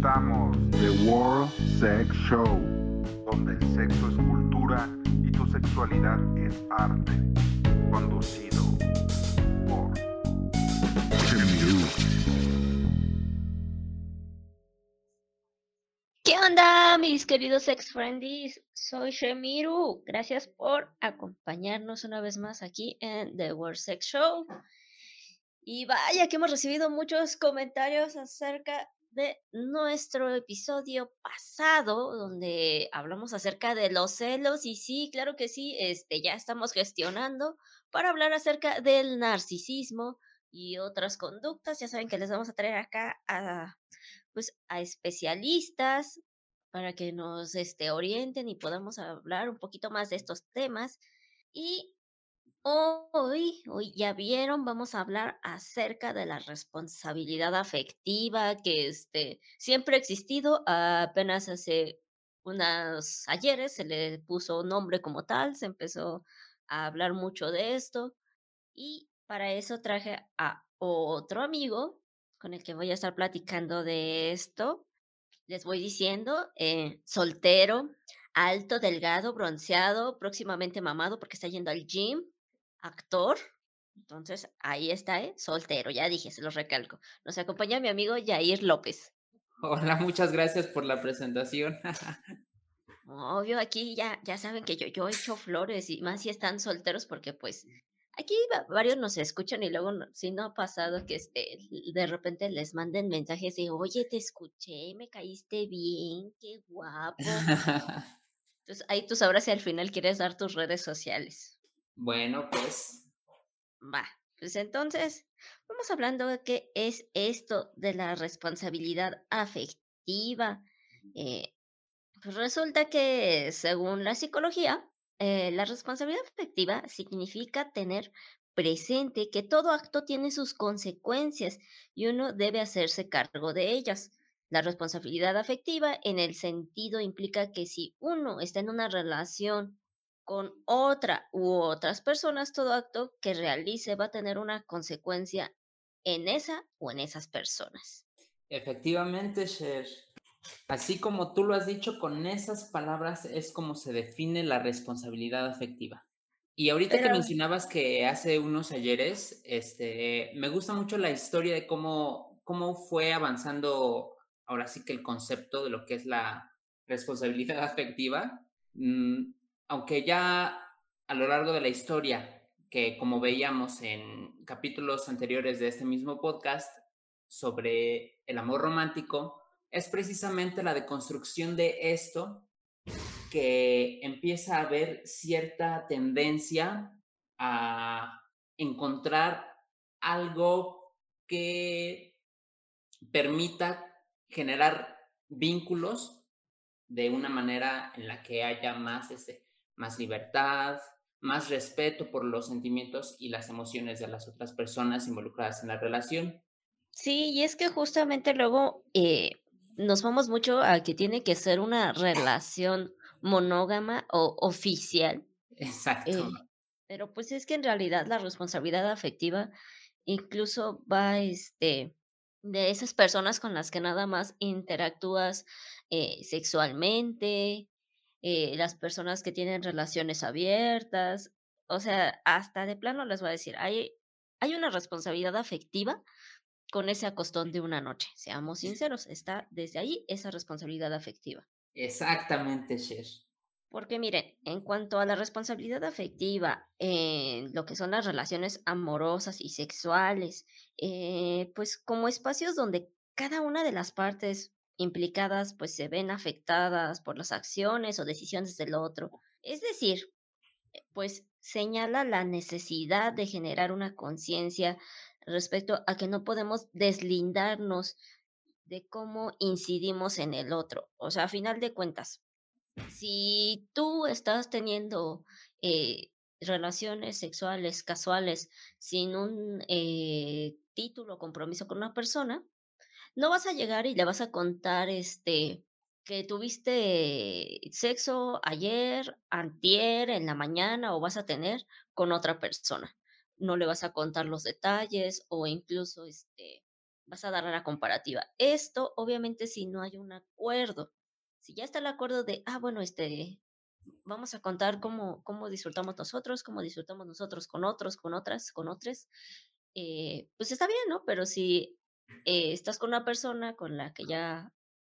presentamos The World Sex Show, donde el sexo es cultura y tu sexualidad es arte. Conducido por. ¿Qué onda, mis queridos ex friendies? Soy Shemiru. Gracias por acompañarnos una vez más aquí en The World Sex Show. Y vaya que hemos recibido muchos comentarios acerca de nuestro episodio pasado, donde hablamos acerca de los celos. Y sí, claro que sí, este, ya estamos gestionando para hablar acerca del narcisismo y otras conductas. Ya saben que les vamos a traer acá a, pues, a especialistas para que nos este, orienten y podamos hablar un poquito más de estos temas. Y Hoy, hoy ya vieron, vamos a hablar acerca de la responsabilidad afectiva que este, siempre ha existido, apenas hace unos ayeres se le puso nombre como tal, se empezó a hablar mucho de esto y para eso traje a otro amigo con el que voy a estar platicando de esto. Les voy diciendo, eh, soltero, alto, delgado, bronceado, próximamente mamado porque está yendo al gym actor. Entonces, ahí está, ¿eh? Soltero, ya dije, se lo recalco. Nos acompaña mi amigo Jair López. Hola, muchas gracias por la presentación. Obvio, aquí ya, ya saben que yo, yo echo flores y más si están solteros porque pues aquí varios nos escuchan y luego si no ha pasado que este, de repente les manden mensajes de, oye, te escuché, me caíste bien, qué guapo. Entonces ahí tú sabrás si al final quieres dar tus redes sociales. Bueno, pues. Va, pues entonces, vamos hablando de qué es esto de la responsabilidad afectiva. Eh, pues resulta que, según la psicología, eh, la responsabilidad afectiva significa tener presente que todo acto tiene sus consecuencias y uno debe hacerse cargo de ellas. La responsabilidad afectiva en el sentido implica que si uno está en una relación con otra u otras personas, todo acto que realice va a tener una consecuencia en esa o en esas personas. Efectivamente, Sher. Así como tú lo has dicho, con esas palabras es como se define la responsabilidad afectiva. Y ahorita que mencionabas que hace unos ayeres, este, me gusta mucho la historia de cómo, cómo fue avanzando ahora sí que el concepto de lo que es la responsabilidad afectiva. Mm, aunque ya a lo largo de la historia, que como veíamos en capítulos anteriores de este mismo podcast sobre el amor romántico, es precisamente la deconstrucción de esto que empieza a haber cierta tendencia a encontrar algo que permita generar vínculos de una manera en la que haya más este, más libertad, más respeto por los sentimientos y las emociones de las otras personas involucradas en la relación. Sí, y es que justamente luego eh, nos vamos mucho a que tiene que ser una relación monógama o oficial. Exacto. Eh, pero pues es que en realidad la responsabilidad afectiva incluso va este, de esas personas con las que nada más interactúas eh, sexualmente, eh, las personas que tienen relaciones abiertas, o sea, hasta de plano les voy a decir, hay, hay una responsabilidad afectiva con ese acostón de una noche, seamos sinceros, está desde ahí esa responsabilidad afectiva. Exactamente, Sher. Porque miren, en cuanto a la responsabilidad afectiva en lo que son las relaciones amorosas y sexuales, eh, pues como espacios donde cada una de las partes implicadas pues se ven afectadas por las acciones o decisiones del otro. Es decir, eh, pues señala la necesidad de generar una conciencia respecto a que no podemos deslindarnos de cómo incidimos en el otro. O sea, a final de cuentas, si tú estás teniendo eh, relaciones sexuales casuales sin un eh, título o compromiso con una persona, no vas a llegar y le vas a contar este que tuviste sexo ayer, antier, en la mañana o vas a tener con otra persona. No le vas a contar los detalles o incluso este vas a dar la comparativa. Esto, obviamente, si no hay un acuerdo. Si ya está el acuerdo de, ah, bueno, este, vamos a contar cómo, cómo disfrutamos nosotros, cómo disfrutamos nosotros con otros, con otras, con otros, eh, pues está bien, ¿no? Pero si eh, estás con una persona con la que ya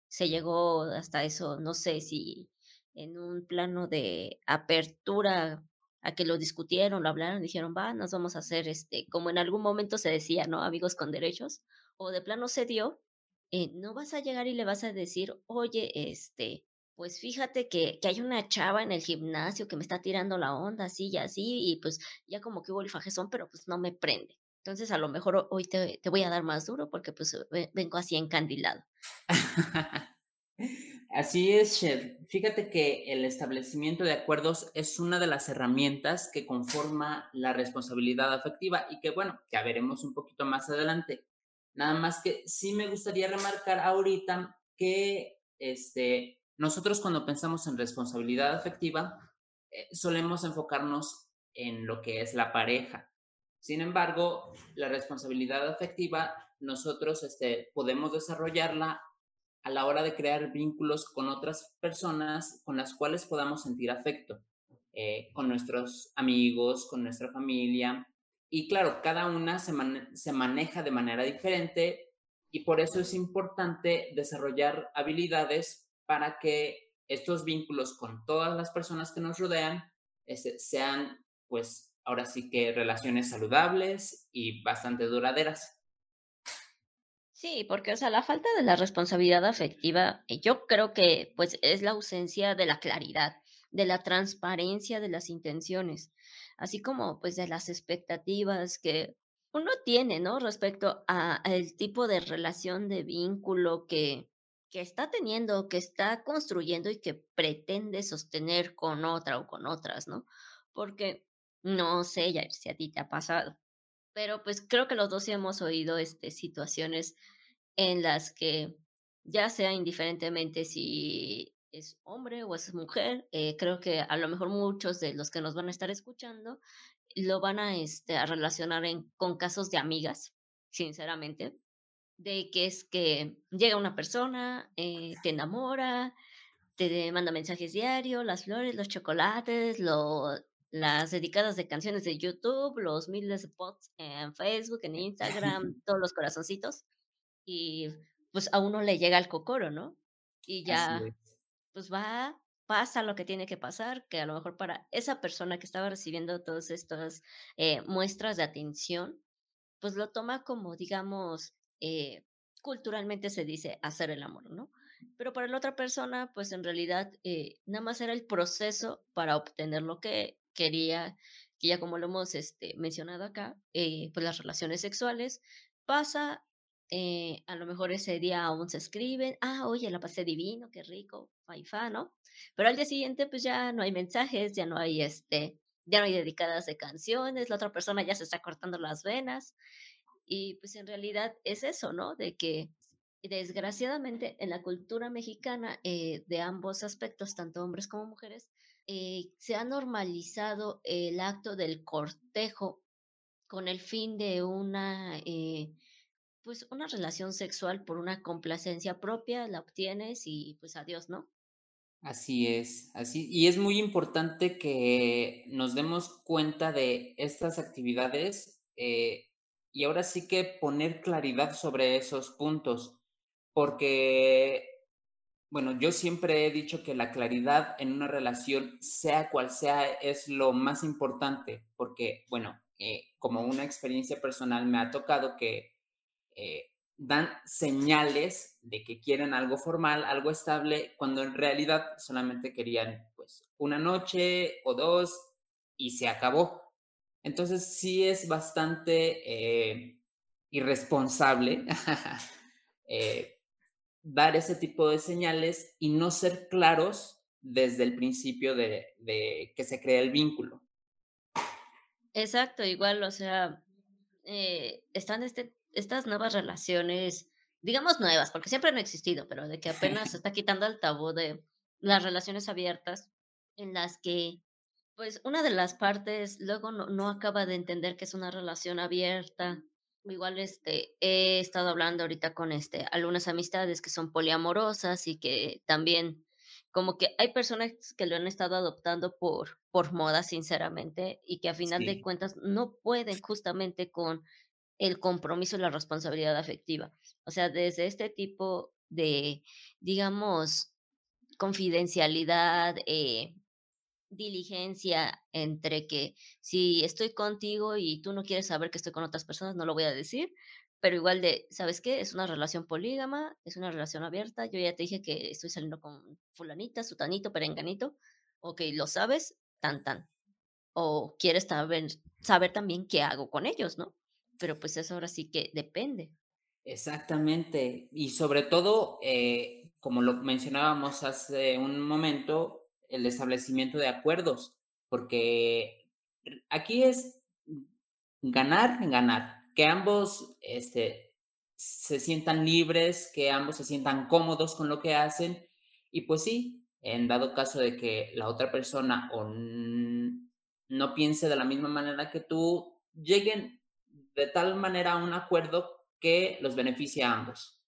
se llegó hasta eso, no sé si en un plano de apertura a que lo discutieron, lo hablaron, dijeron, va, nos vamos a hacer, este, como en algún momento se decía, ¿no? Amigos con derechos, o de plano se dio, eh, no vas a llegar y le vas a decir, oye, este, pues fíjate que, que, hay una chava en el gimnasio que me está tirando la onda, así y así, y pues ya como que hubo el fajezón, pero pues no me prende. Entonces a lo mejor hoy te, voy a dar más duro porque pues vengo así encandilado. Así es, Chef. Fíjate que el establecimiento de acuerdos es una de las herramientas que conforma la responsabilidad afectiva y que, bueno, ya veremos un poquito más adelante. Nada más que sí me gustaría remarcar ahorita que este, nosotros cuando pensamos en responsabilidad afectiva eh, solemos enfocarnos en lo que es la pareja. Sin embargo, la responsabilidad afectiva nosotros este, podemos desarrollarla a la hora de crear vínculos con otras personas con las cuales podamos sentir afecto, eh, con nuestros amigos, con nuestra familia. Y claro, cada una se, maneja de manera diferente y por eso es importante desarrollar habilidades para que estos vínculos con todas las personas que nos rodean este, sean, pues, ahora sí que relaciones saludables y bastante duraderas. Sí, porque, o sea, la falta de la responsabilidad afectiva, eh, yo creo que, pues, es la ausencia de la claridad, de la transparencia de las intenciones, así como, pues, de las expectativas que uno tiene, ¿no? Respecto a, el tipo de relación de vínculo que, que está teniendo, que está construyendo y que pretende sostener con otra o con otras, ¿no? Porque no sé ya si a ti te ha pasado, pero pues creo que los dos hemos oído este, situaciones en las que ya sea indiferentemente si es hombre o es mujer, eh, creo que a lo mejor muchos de los que nos van a estar escuchando lo van a, este, a relacionar en, con casos de amigas, sinceramente, de que es que llega una persona, eh, te enamora, te manda mensajes diarios, las flores, los chocolates, lo, las dedicadas de canciones de YouTube, los miles de posts en Facebook, en Instagram, todos los corazoncitos. Y pues a uno le llega el cocoro, ¿no? Y ya, pues va, pasa lo que tiene que pasar, que a lo mejor para esa persona que estaba recibiendo todas estas eh, muestras de atención, pues lo toma como, digamos, eh, culturalmente se dice hacer el amor, ¿no? Pero para la otra persona, pues en realidad eh, nada más era el proceso para obtener lo que quería, que ya como lo hemos este, mencionado acá, eh, pues las relaciones sexuales, pasa, eh, a lo mejor ese día aún se escriben, ah, oye, la pasé divino, qué rico, faifa, ¿no? Pero al día siguiente, pues ya no hay mensajes, ya no hay este, ya no hay dedicadas de canciones, la otra persona ya se está cortando las venas. Y pues en realidad es eso, ¿no? De que desgraciadamente en la cultura mexicana eh, de ambos aspectos, tanto hombres como mujeres, eh, se ha normalizado el acto del cortejo con el fin de una, eh, pues una relación sexual por una complacencia propia, la obtienes y pues adiós, ¿no? Así es, así, y es muy importante que nos demos cuenta de estas actividades eh, y ahora sí que poner claridad sobre esos puntos, porque bueno, yo siempre he dicho que la claridad en una relación, sea cual sea, es lo más importante, porque, bueno, eh, como una experiencia personal me ha tocado que eh, dan señales de que quieren algo formal, algo estable, cuando en realidad solamente querían, pues, una noche o dos y se acabó. Entonces sí es bastante eh, irresponsable dar ese tipo de señales y no ser claros desde el principio de, que se crea el vínculo. Exacto, igual, o sea, eh, están este, estas nuevas relaciones, digamos nuevas, porque siempre han existido, pero de que apenas se está quitando el tabú de las relaciones abiertas, en las que, pues, una de las partes luego no, no acaba de entender que es una relación abierta Igual este, he estado hablando ahorita con este, algunas amistades que son poliamorosas y que también como que hay personas que lo han estado adoptando por, por moda, sinceramente, y que a final de cuentas no pueden justamente con el compromiso y la responsabilidad afectiva. O sea, desde este tipo de, digamos, confidencialidad, eh, diligencia entre que si estoy contigo y tú no quieres saber que estoy con otras personas, no lo voy a decir, pero igual de, ¿sabes qué? Es una relación polígama, es una relación abierta, yo ya te dije que estoy saliendo con fulanita, sutanito, perenganito, ok, lo sabes, tan tan. O quieres saber, saber también qué hago con ellos, ¿no? Pero pues eso ahora sí que depende. Exactamente. Y sobre todo, eh, como lo mencionábamos hace un momento, el establecimiento de acuerdos, porque aquí es ganar, ganar, que ambos este, se sientan libres, que ambos se sientan cómodos con lo que hacen y pues sí, en dado caso de que la otra persona o no piense de la misma manera que tú, lleguen de tal manera a un acuerdo que los beneficie a ambos.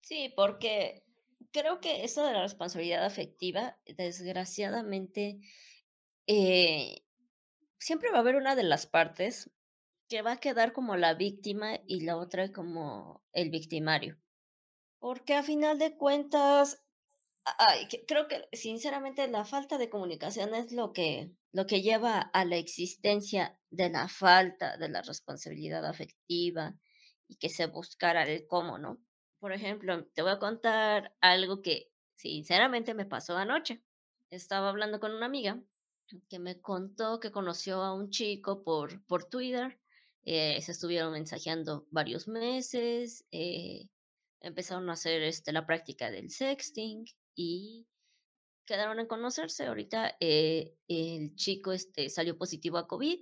Sí, porque creo que eso de la responsabilidad afectiva, desgraciadamente, eh, siempre va a haber una de las partes que va a quedar como la víctima y la otra como el victimario. Porque a final de cuentas, creo que sinceramente la falta de comunicación es lo que, lo que lleva a la existencia de la falta de la responsabilidad afectiva y que se buscara el cómo, ¿no? Por ejemplo, te voy a contar algo que sinceramente me pasó anoche. Estaba hablando con una amiga que me contó que conoció a un chico por, por Twitter. Eh, se estuvieron mensajeando varios meses. Eh, empezaron a hacer este, la práctica del sexting y quedaron en conocerse. Ahorita eh, el chico este, salió positivo a COVID,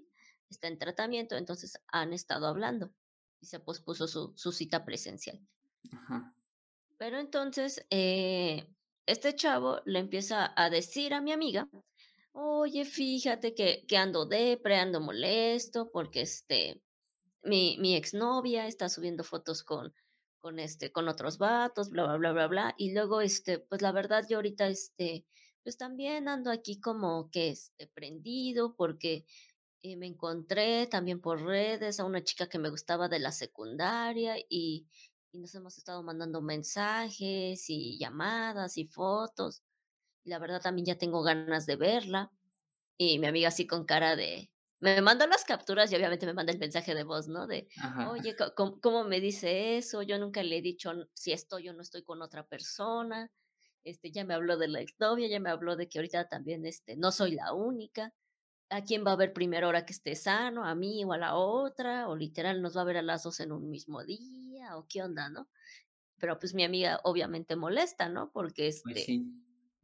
está en tratamiento, entonces han estado hablando y se pospuso su, su cita presencial. Pero entonces, eh, este chavo le empieza a decir a mi amiga, oye, fíjate que, que ando depre, ando molesto, porque este, mi, mi exnovia está subiendo fotos con, con este, con otros vatos, bla, bla, bla, bla, bla. Y luego, este, pues la verdad, yo ahorita, este, pues también ando aquí como que este, prendido, porque eh, me encontré también por redes a una chica que me gustaba de la secundaria y, y nos hemos estado mandando mensajes y llamadas y fotos. Y la verdad también ya tengo ganas de verla. Y mi amiga así con cara de... Me mandó las capturas y obviamente me manda el mensaje de voz, ¿no? De, oye, ¿cómo, me dice eso? Yo nunca le he dicho si estoy o no estoy con otra persona. Este, ya me habló de la exnovia, ya me habló de que ahorita también este, no soy la única. ¿A quién va a ver primero ahora que esté sano? ¿A mí o a la otra? ¿O literal nos va a ver a las dos en un mismo día? O qué onda, ¿no? Pero pues mi amiga obviamente molesta, ¿no? Porque pues este,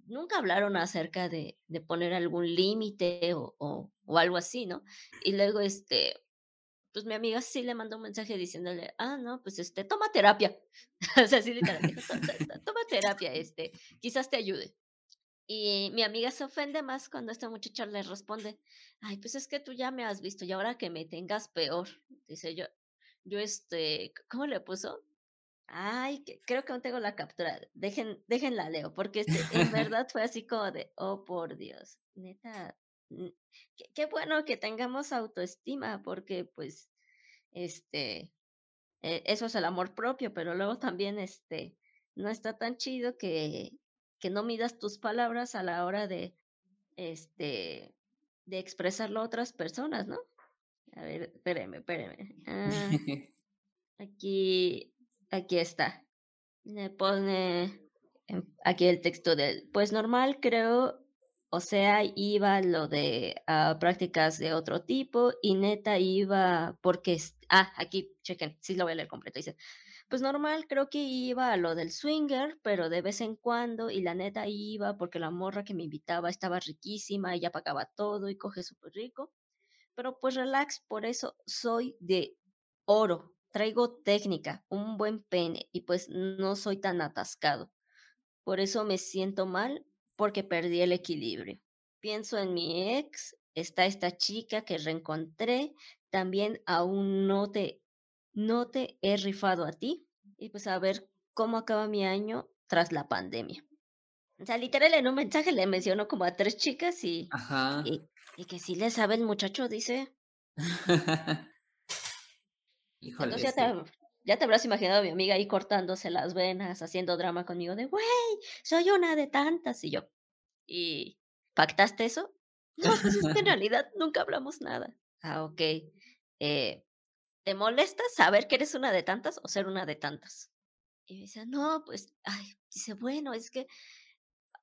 nunca hablaron acerca de, de poner algún límite o, o, algo así, ¿no? Y luego, este, pues mi amiga sí le mandó un mensaje diciéndole, ah, no, pues este, toma terapia. o sea, sí, literalmente, toma terapia, este, quizás te ayude. Y mi amiga se ofende más cuando esta muchacha le responde, ay, pues es que tú ya me has visto y ahora que me tengas peor. Dice yo, yo, este, ¿cómo le puso? Ay, que, creo que aún tengo la captura. Dejen, déjenla leo, porque este, en verdad fue así como de, oh por Dios, neta, qué, qué, bueno que tengamos autoestima, porque pues, este, e, eso es el amor propio, pero luego también, este, no está tan chido que, que no midas tus palabras a la hora de, este, de expresarlo a otras personas, ¿no? A ver, espéreme, espéreme. Ah, aquí, aquí está. Me pone aquí el texto del, pues normal creo, o sea, iba lo de uh, prácticas de otro tipo y neta iba porque, ah, aquí, chequen, sí lo voy a leer completo, dice, pues normal creo que iba a lo del swinger, pero de vez en cuando y la neta iba porque la morra que me invitaba estaba riquísima, ella pagaba todo y coge súper rico. Pero pues relax, por eso soy de oro. Traigo técnica, un buen pene y pues no soy tan atascado. Por eso me siento mal porque perdí el equilibrio. Pienso en mi ex, está esta chica que reencontré, también aún no te no te he rifado a ti y pues a ver cómo acaba mi año tras la pandemia. O sea, literal en un mensaje le mencionó como a tres chicas y, y que sí le sabe el muchacho, dice. Híjole, Entonces ya sí. te, ya te habrás imaginado a mi amiga ahí cortándose las venas, haciendo drama conmigo de, güey, soy una de tantas. Y yo, ¿y pactaste eso? No, pues es que en realidad nunca hablamos nada. Ah, ok. Eh, ¿Te molesta saber que eres una de tantas o ser una de tantas? Y me dice, no, pues, ay, dice, bueno, es que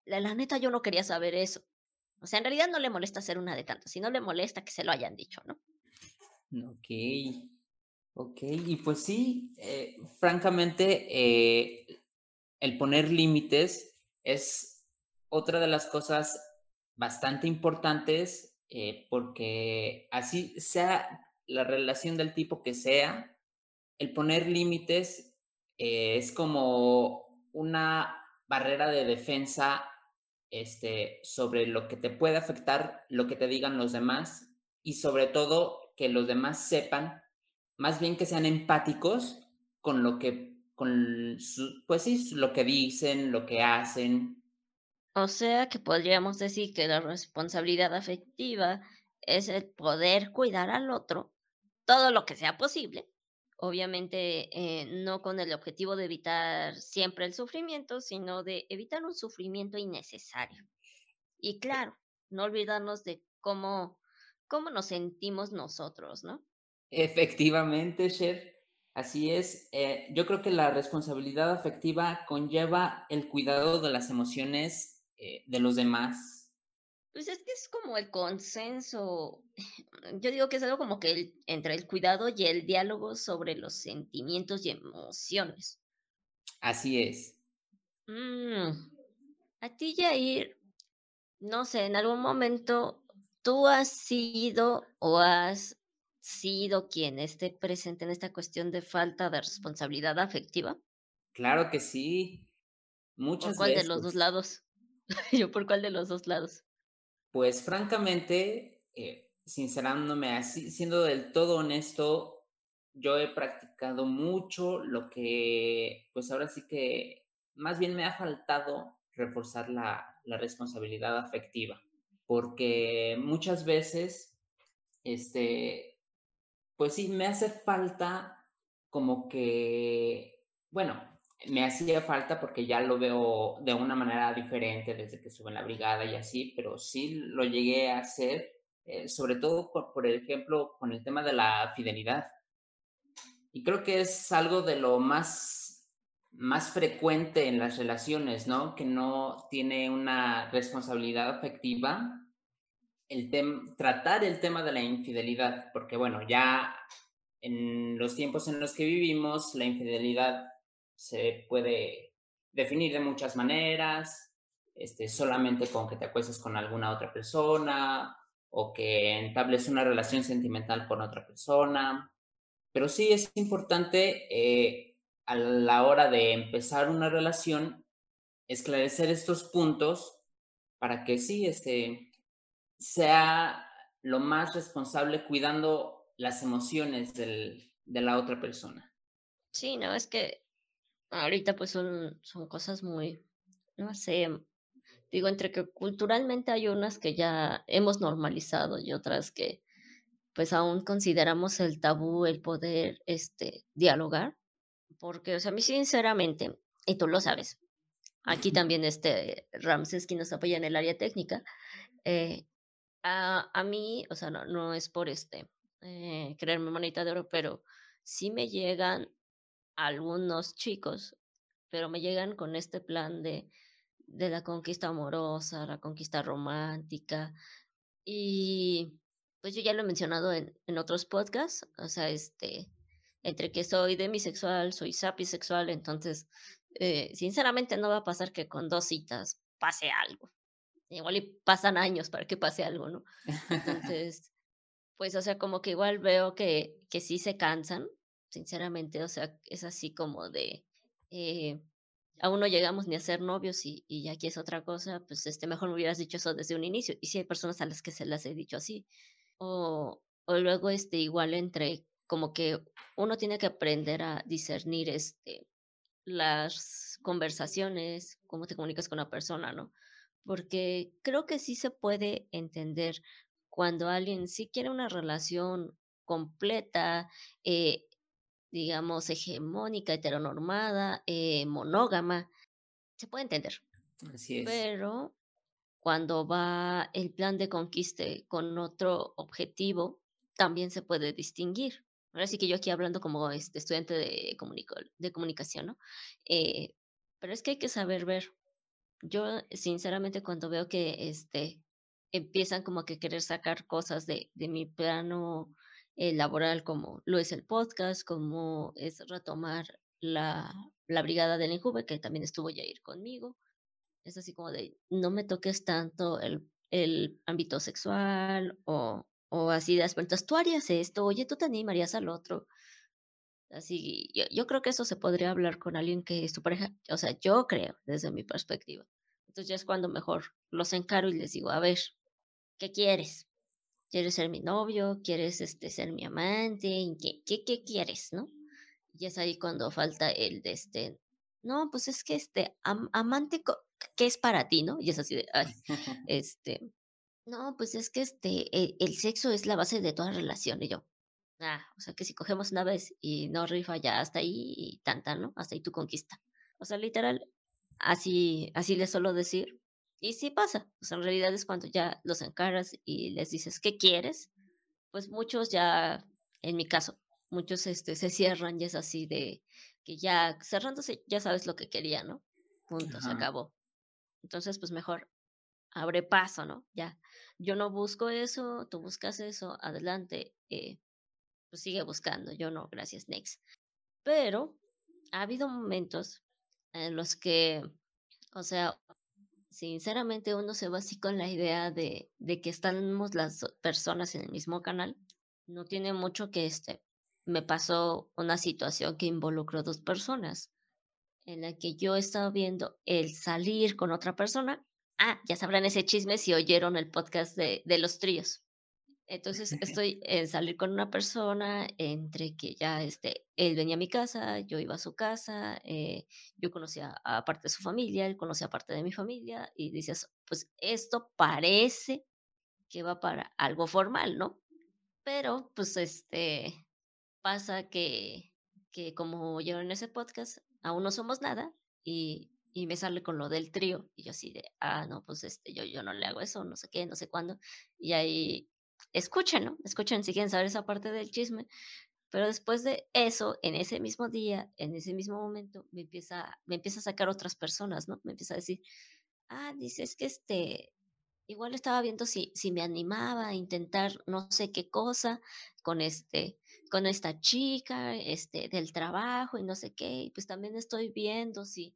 la, la neta yo no quería saber eso. O sea, en realidad no le molesta ser una de tantas, sino le molesta que se lo hayan dicho, ¿no? Ok, ok, y pues sí, eh, francamente, eh, el poner límites es otra de las cosas bastante importantes eh, porque así sea la relación del tipo que sea, el poner límites es como una barrera de defensa este, sobre lo que te puede afectar, lo que te digan los demás y sobre todo que los demás sepan, más bien que sean empáticos con lo que, con pues sí, lo que dicen, lo que hacen. O sea que podríamos decir que la responsabilidad afectiva es el poder cuidar al otro todo lo que sea posible. Obviamente eh, no con el objetivo de evitar siempre el sufrimiento, sino de evitar un sufrimiento innecesario. Y claro, no olvidarnos de cómo, cómo nos sentimos nosotros, ¿no? Efectivamente, Cher, así es. Eh, yo creo que la responsabilidad afectiva conlleva el cuidado de las emociones eh, de los demás. Pues es que es como el consenso. Yo digo que es algo como que el- entre el cuidado y el diálogo sobre los sentimientos y emociones. Así es. Mm, a ti, Jair, no sé, en algún momento tú has sido o has sido quien esté presente en esta cuestión de falta de responsabilidad afectiva. Claro que sí, ¿Por muchas cuál de los dos lados? Yo, ¿por cuál de los dos lados? Pues francamente, eh, sincerándome así, siendo del todo honesto, yo he practicado mucho lo que, pues ahora sí que más bien me ha faltado reforzar la, la responsabilidad afectiva, porque muchas veces, este, pues sí, me hace falta como que, bueno, me hacía falta porque ya lo veo de una manera diferente desde que estuve en la brigada y así, pero sí lo llegué a hacer, eh, sobre todo por, por ejemplo con el tema de la fidelidad. Y creo que es algo de lo más, más frecuente en las relaciones, ¿no? Que no tiene una responsabilidad afectiva el tem tratar el tema de la infidelidad, porque bueno, ya en los tiempos en los que vivimos, la infidelidad se puede definir de muchas maneras, este, solamente con que te acuestes con alguna otra persona o que entables una relación sentimental con otra persona. Pero sí es importante eh, a la hora de empezar una relación esclarecer estos puntos para que sí, este, sea lo más responsable cuidando las emociones del, de la otra persona. Sí, no, es que ahorita pues son, son cosas muy, no sé, digo, entre que culturalmente hay unas que ya hemos normalizado y otras que pues aún consideramos el tabú el poder este dialogar, porque o sea, a mí sinceramente, y tú lo sabes, aquí también este Ramses que nos apoya en el área técnica, eh, a, a mí, o sea, no, no es por este eh, creerme monita de oro, pero sí me llegan algunos chicos, pero me llegan con este plan de, de la conquista amorosa, la conquista romántica, y pues yo ya lo he mencionado en, en otros podcasts, o sea, este, entre que soy demisexual, soy sapisexual, entonces, eh, sinceramente no va a pasar que con dos citas pase algo. Igual y pasan años para que pase algo, ¿no? Entonces, pues, o sea, como que igual veo que, que sí se cansan, sinceramente, o sea, es así como de, eh, aún no llegamos ni a ser novios y, y aquí es otra cosa, pues este, mejor me hubieras dicho eso desde un inicio. Y sí hay personas a las que se las he dicho así. O, o luego, este, igual entre como que uno tiene que aprender a discernir este, las conversaciones, cómo te comunicas con la persona, ¿no? Porque creo que sí se puede entender cuando alguien sí quiere una relación completa, eh, digamos, hegemónica, heteronormada, eh, monógama, se puede entender. Así es. Pero cuando va el plan de conquista con otro objetivo, también se puede distinguir. Ahora sí que yo aquí hablando como este estudiante de, de comunicación, ¿no? Eh, pero es que hay que saber ver. Yo, sinceramente, cuando veo que este, empiezan como que querer sacar cosas de, de mi plano eh, laboral, como lo es el podcast, como es retomar la, la brigada del Injuve, que también estuvo ya ir conmigo. Es así como de, no me toques tanto el, el ámbito sexual o, o así de aspectos, tú harías esto, oye, tú te animarías al otro. Así, yo, yo creo que eso se podría hablar con alguien que es tu pareja, o sea, yo creo, desde mi perspectiva. Entonces ya es cuando mejor los encaro y les digo, a ver, ¿qué quieres? ¿Quieres ser mi novio? ¿Quieres este, ser mi amante? ¿Qué, qué, qué quieres, no? Y es ahí cuando falta el de este, no, pues es que este, amante, ¿qué es para ti, no? Y es así de, ay, este, no, pues es que este, el, sexo es la base de toda relación. Y yo, ah, o sea que si cogemos una vez y no rifa ya hasta ahí y tanta, ¿no? Hasta ahí tu conquista. O sea, literal, así, así les suelo decir. Y sí pasa. Sea, en realidad es cuando ya los encaras y les dices, ¿qué quieres? Pues muchos ya, en mi caso, muchos este, se cierran y es así de que ya cerrándose ya sabes lo que quería, ¿no? Punto, se acabó. Entonces, pues mejor abre paso, ¿no? Ya, yo no busco eso, tú buscas eso, adelante, eh, pues sigue buscando, yo no, gracias, next. Pero ha habido momentos en los que, o sea, sinceramente uno se va así con la idea de, que estamos las personas en el mismo canal. No tiene mucho que este. Me pasó una situación que involucró dos personas, en la que yo estaba viendo el salir con otra persona Ah, ya sabrán ese chisme si oyeron el podcast de, de los tríos. Entonces estoy en salir con una persona entre que ya este, él venía a mi casa, yo iba a su casa, eh, yo conocía a parte de su familia, él conocía parte de mi familia y dices, pues esto parece que va para algo formal, ¿no? Pero pues este pasa que, que como oyeron en ese podcast, aún no somos nada y y me sale con lo del trío y yo así de, ah, no, pues este, yo, yo no le hago eso, no sé qué, no sé cuándo. Y ahí escuchen, ¿no? Escuchen si quieren saber esa parte del chisme. Pero después de eso, en ese mismo día, en ese mismo momento, me empieza, me empieza a sacar otras personas, ¿no? Me empieza a decir, ah, dices que este, igual estaba viendo si, si me animaba a intentar no sé qué cosa con este, con esta chica, este, del trabajo y no sé qué, y pues también estoy viendo si,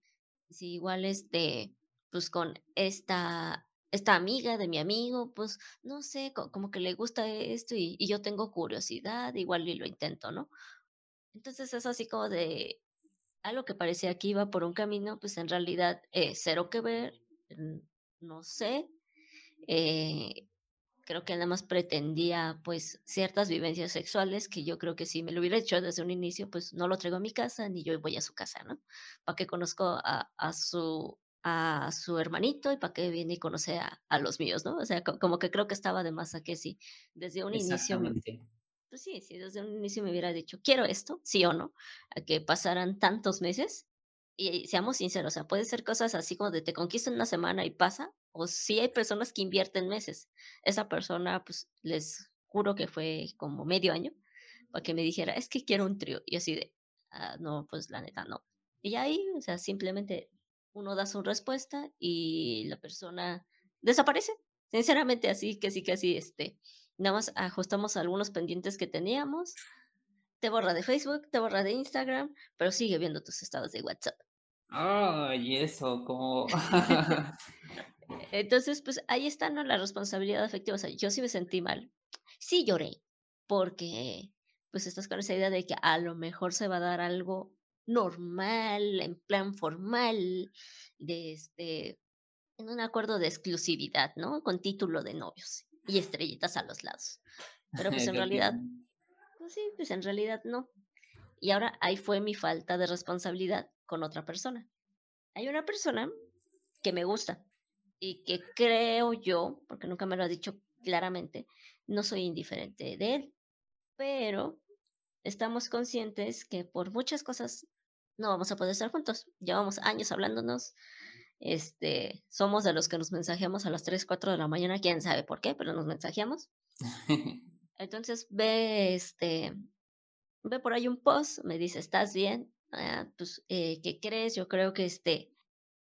si igual este, pues con esta, esta amiga de mi amigo, pues no sé, como que le gusta esto y, yo tengo curiosidad, igual y lo intento, ¿no? Entonces es así como de algo que parecía que iba por un camino, pues en realidad eh, cero que ver, no sé. Eh, creo que nada más pretendía pues ciertas vivencias sexuales que yo creo que si me lo hubiera hecho desde un inicio, pues no lo traigo a mi casa ni yo voy a su casa, ¿no? Para que conozco a, a, su a su hermanito y para que viene y conoce a, a, los míos, ¿no? O sea, como que creo que estaba de más a que sí, desde un inicio, pues sí, sí, desde un inicio me hubiera dicho, quiero esto, sí o no, a que pasaran tantos meses y seamos sinceros, o sea, puede ser cosas así como de te conquista en una semana y pasa, o si hay personas que invierten meses. Esa persona, pues les juro que fue como medio año para que me dijera, es que quiero un trío. Y así de, ah, no, pues la neta no. Y ahí, o sea, simplemente uno da su respuesta y la persona desaparece. Sinceramente, así que sí que así, este, nada más ajustamos algunos pendientes que teníamos te borra de Facebook, te borra de Instagram, pero sigue viendo tus estados de WhatsApp. Ay, eso, como... Entonces, pues ahí está ¿no? la responsabilidad afectiva. O sea, yo sí me sentí mal. Sí lloré, porque pues estás con esa idea de que a lo mejor se va a dar algo normal, en plan formal, de este, en un acuerdo de exclusividad, ¿no? Con título de novios y estrellitas a los lados. Pero pues en realidad Pues sí, pues en realidad no. Y ahora ahí fue mi falta de responsabilidad con otra persona. Hay una persona que me gusta y que creo yo, porque nunca me lo ha dicho claramente, no soy indiferente de él, pero estamos conscientes que por muchas cosas no vamos a poder estar juntos. Llevamos años hablándonos. Este, somos de los que nos mensajeamos a las 3, 4 de la mañana, quién sabe por qué, pero nos mensajeamos. Entonces ve, este, ve por ahí un post, me dice, ¿estás bien? Ah, pues, eh, ¿qué crees? Yo creo que este,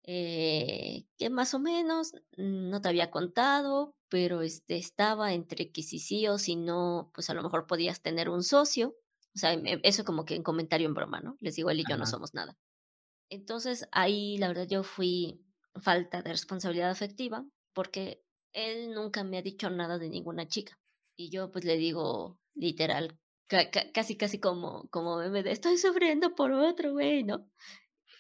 eh, que más o menos no te había contado, pero este, estaba entre que si sí o si no, pues a lo mejor podías tener un socio. O sea, em, eso como que en comentario en broma, ¿no? Les digo, él y yo no somos nada. Entonces ahí la verdad yo fui falta de responsabilidad afectiva porque él nunca me ha dicho nada de ninguna chica. Y yo pues le digo literal, casi casi como, como meme de estoy sufriendo por otro, güey, ¿no?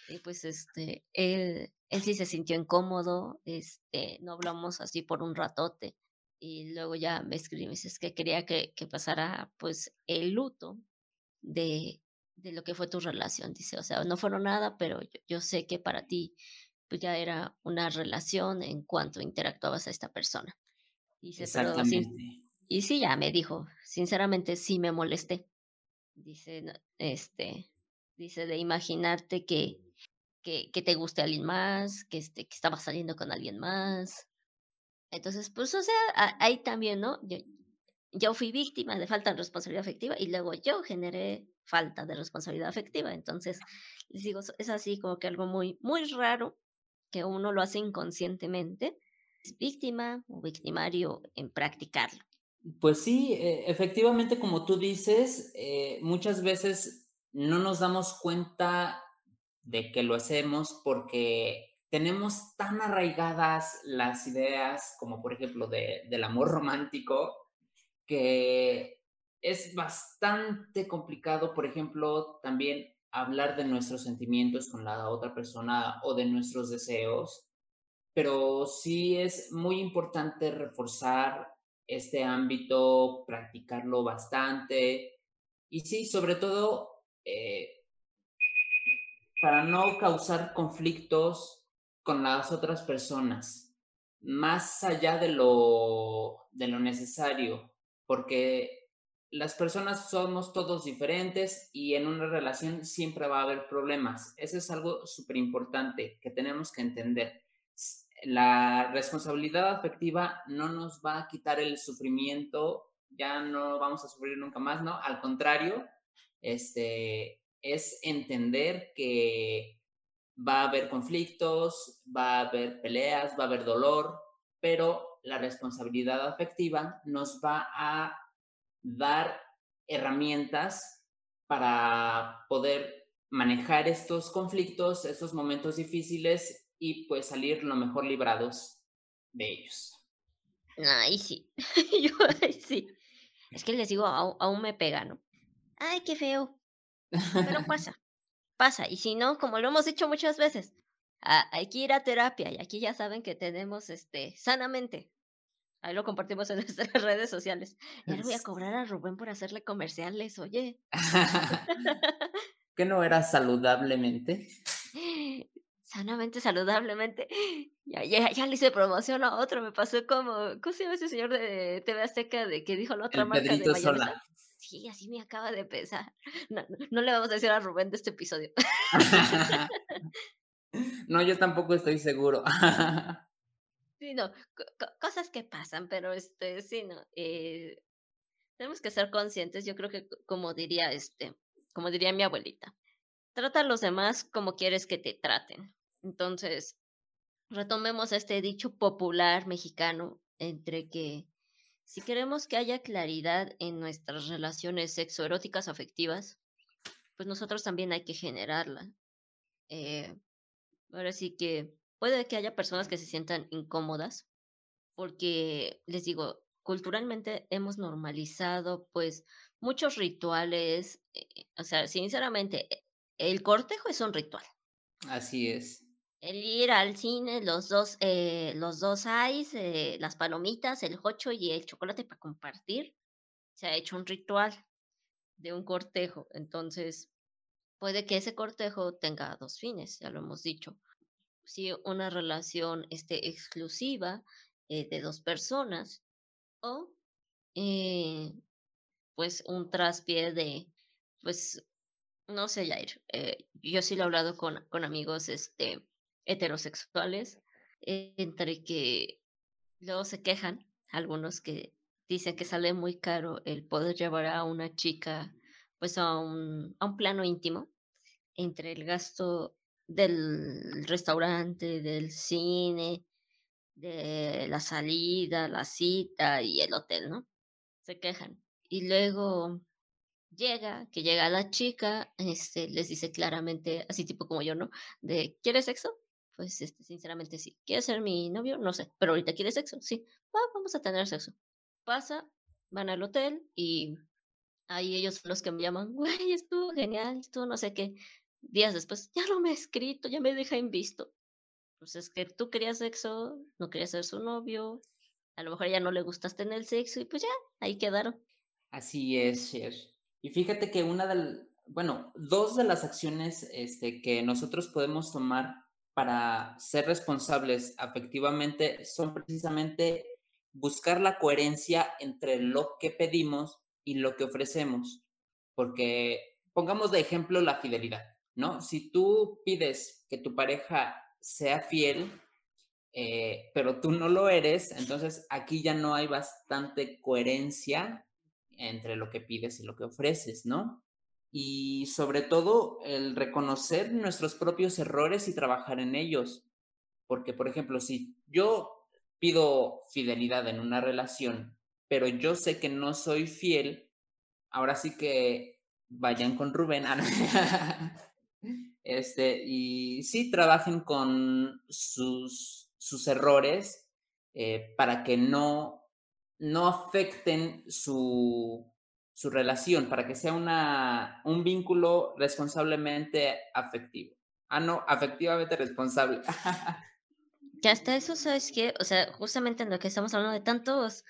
Y pues este, él, él sí se sintió incómodo, este, no hablamos así por un ratote. Y luego ya me me dice, que quería que, que pasara pues el luto de, de lo que fue tu relación. Dice, o sea, no fueron nada, pero yo, sé que para ti pues ya era una relación en cuanto interactuabas a esta persona. Dice, Exactamente. y sí, ya me dijo, sinceramente sí me molesté. Dice, este, dice de imaginarte que, que, que te guste alguien más, que, este, que estabas saliendo con alguien más. Entonces, pues, o sea, ahí también, ¿no? Yo, yo fui víctima de falta de responsabilidad afectiva y luego yo generé falta de responsabilidad afectiva. Entonces, les digo, es así como que algo muy, muy raro que uno lo hace inconscientemente. Es víctima o victimario en practicarlo. Pues sí, e, efectivamente, como tú dices, eh, muchas veces no nos damos cuenta de que lo hacemos porque tenemos tan arraigadas las ideas como por ejemplo de, del amor romántico que es bastante complicado, por ejemplo, también hablar de nuestros sentimientos con la otra persona o de nuestros deseos, pero sí es muy importante reforzar este ámbito, practicarlo bastante y sí, sobre todo eh, para no causar conflictos con las otras personas, más allá de lo, de lo necesario porque las personas somos todos diferentes y en una relación siempre va a haber problemas. Eso es algo súper importante que tenemos que entender. La responsabilidad afectiva no nos va a quitar el sufrimiento, ya no vamos a sufrir nunca más, ¿no? Al contrario, este, es entender que va a haber conflictos, va a haber peleas, va a haber dolor, pero la responsabilidad afectiva nos va a dar herramientas para poder manejar estos conflictos, estos momentos difíciles y pues salir lo mejor librados de ellos. Ay, sí. Yo, ay, sí. Es que les digo, aún me pega, ¿no? Ay, qué feo. Pero pasa, pasa. Y si no, como lo hemos dicho muchas veces, hay que ir a terapia y aquí ya saben que tenemos este sanamente Ahí lo compartimos en nuestras redes sociales. Ya le voy a cobrar a Rubén por hacerle comerciales, oye. ¿Que no era saludablemente? Sanamente, saludablemente. Ya, ya, ya le hice promoción a otro. Me pasó como. ¿Cómo se llama ese señor de TV Azteca de que dijo la otra marca de mayonesa? Sí, así me acaba de pesar. No, no le vamos a decir a Rubén de este episodio. no, yo tampoco estoy seguro. Sí, no, cosas que pasan, pero este, sí, no. Eh, tenemos que ser conscientes, yo creo que como diría este, como diría mi abuelita, trata a los demás como quieres que te traten. Entonces, retomemos este dicho popular mexicano entre que si queremos que haya claridad en nuestras relaciones sexoeróticas afectivas, pues nosotros también hay que generarla. Eh, ahora sí que puede que haya personas que se sientan incómodas porque, les digo, culturalmente hemos normalizado pues muchos rituales, eh, o sea, sinceramente, e, el cortejo es un ritual. Así es. El ir al cine, los dos, eh, los dos ice, eh, las palomitas, el hocho y el chocolate para compartir, se ha hecho un ritual. de un cortejo. Entonces, puede que ese cortejo tenga dos fines, ya lo hemos dicho. Si una relación esté exclusiva eh, de dos personas o eh, pues un traspié de, pues, no sé, Jair, eh, yo sí lo he hablado con, con amigos este, heterosexuales, entre que luego se quejan, algunos que dicen que sale muy caro el poder llevar a una chica pues a un, a un plano íntimo entre el gasto del restaurante, del cine, de la salida, la cita y el hotel, ¿no? Se quejan. Y luego llega, que llega la chica, este, les dice claramente, así tipo como yo, ¿no? De, ¿quieres sexo? Pues, este, sinceramente sí. ¿Quieres ser mi novio? No sé, pero ahorita quieres sexo, sí. vamos a tener sexo. Pasa, van al hotel y ahí ellos los que me llaman, güey, estuvo genial, estuvo no sé qué. Días después, ya no me he escrito, ya me deja invisto. Pues es que tú querías sexo, no querías ser su novio, a lo mejor ya no le gustaste en el sexo y pues ya, ahí quedaron. Así es, Cher. Y fíjate que una de, bueno, dos de las acciones este, que nosotros podemos tomar para ser responsables afectivamente son precisamente buscar la coherencia entre lo que pedimos y lo que ofrecemos. Porque pongamos de ejemplo la fidelidad, ¿no? Si tú pides que tu pareja sea fiel, eh, pero tú no lo eres, entonces aquí ya no hay bastante coherencia entre lo que pides y lo que ofreces, ¿no? Y sobre todo el reconocer nuestros propios errores y trabajar en ellos. Porque, por ejemplo, si yo pido fidelidad en una relación, pero yo sé que no soy fiel, ahora sí que vayan con Rubén. Este, y sí trabajen con sus, sus errores eh, para que no no afecten su, su relación, para que sea una, un vínculo responsablemente afectivo. Ah, no, afectivamente responsable. que hasta eso, ¿sabes qué? O sea, justamente en lo que estamos hablando de tantos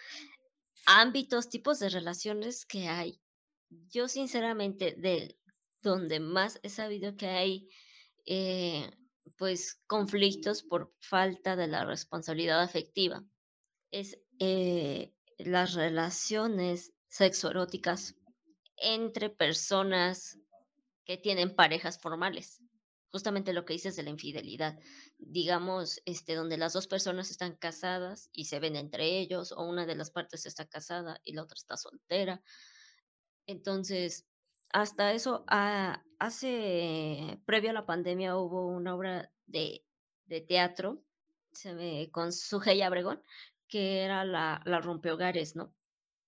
ámbitos, tipos de relaciones que hay. Yo sinceramente, de donde más he sabido que hay, eh, pues, conflictos por falta de la responsabilidad afectiva, es eh, las relaciones sexoeróticas entre personas que tienen parejas formales. Justamente lo que dices de la infidelidad. Digamos, este, donde las dos personas están casadas y se ven entre ellos, o una de las partes está casada y la otra está soltera. Entonces, hasta eso, ah, hace, previo a la pandemia, hubo una obra de, de teatro se me, con Sujei Abregón, que era la, la rompehogares, ¿no?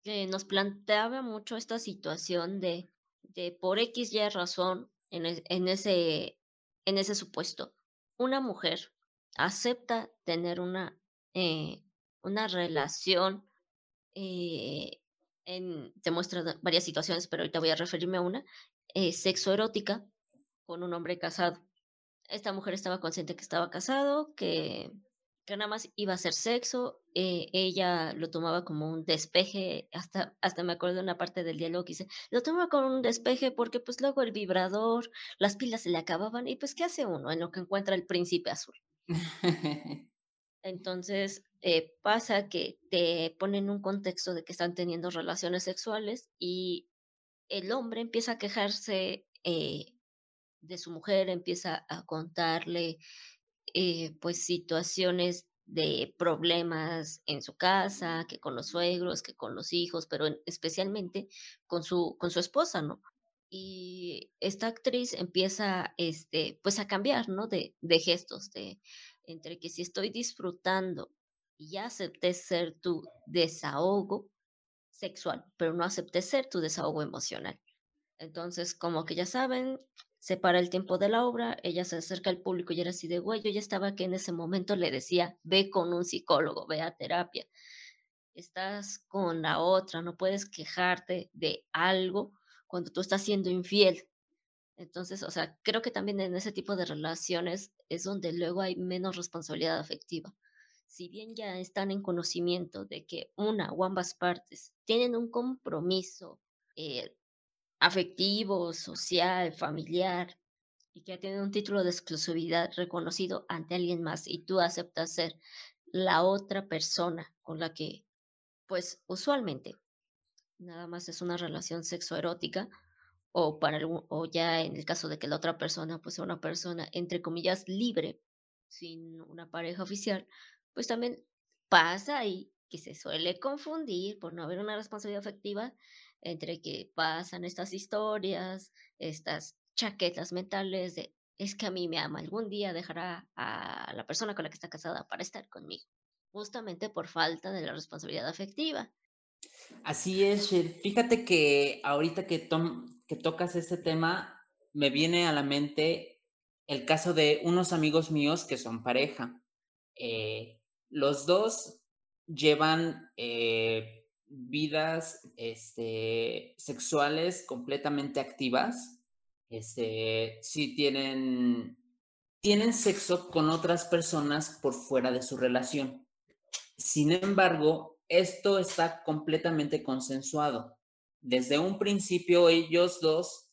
Que nos planteaba mucho esta situación de, de por X y razón en, en, ese, en ese supuesto. Una mujer acepta tener una, eh, una relación, eh, en, te muestra varias situaciones, pero ahorita voy a referirme a una, eh, sexo erótica con un hombre casado. Esta mujer estaba consciente que estaba casado, que que nada más iba a hacer sexo, eh, ella lo tomaba como un despeje, hasta, hasta me acuerdo de una parte del diálogo que dice, lo tomaba como un despeje porque pues luego el vibrador, las pilas se le acababan y pues ¿qué hace uno en lo que encuentra el príncipe azul? Entonces eh, pasa que te ponen un contexto de que están teniendo relaciones sexuales y el hombre empieza a quejarse eh, de su mujer, empieza a contarle eh, pues situaciones de problemas en su casa, que con los suegros, que con los hijos, pero especialmente con su, con su esposa, ¿no? Y esta actriz empieza, este, pues a cambiar, ¿no? De, de gestos, de entre que si estoy disfrutando y ya acepté ser tu desahogo sexual, pero no acepté ser tu desahogo emocional. Entonces, como que ya saben, se para el tiempo de la obra, ella se acerca al público y era así de, güey, yo ya estaba que en ese momento le decía, ve con un psicólogo, ve a terapia. Estás con la otra, no puedes quejarte de algo cuando tú estás siendo infiel. Entonces, o sea, creo que también en ese tipo de relaciones es donde luego hay menos responsabilidad afectiva. Si bien ya están en conocimiento de que una o ambas partes tienen un compromiso eh, afectivo, social, familiar, y que tiene un título de exclusividad reconocido ante alguien más y tú aceptas ser la otra persona con la que, pues usualmente, nada más es una relación sexoerótica o, para o ya en el caso de que la otra persona pues sea una persona entre comillas libre, sin una pareja oficial, pues también pasa y que se suele confundir por no haber una responsabilidad afectiva entre que pasan estas historias, estas chaquetas mentales de es que a mí me ama, algún día dejará a la persona con la que está casada para estar conmigo, justamente por falta de la responsabilidad afectiva. Así es, Fíjate que ahorita que, que tocas este tema, me viene a la mente el caso de unos amigos míos que son pareja. Eh, los dos llevan eh, vidas este, sexuales completamente activas. Este, sí tienen, tienen sexo con otras personas por fuera de su relación. Sin embargo, esto está completamente consensuado. Desde un principio ellos dos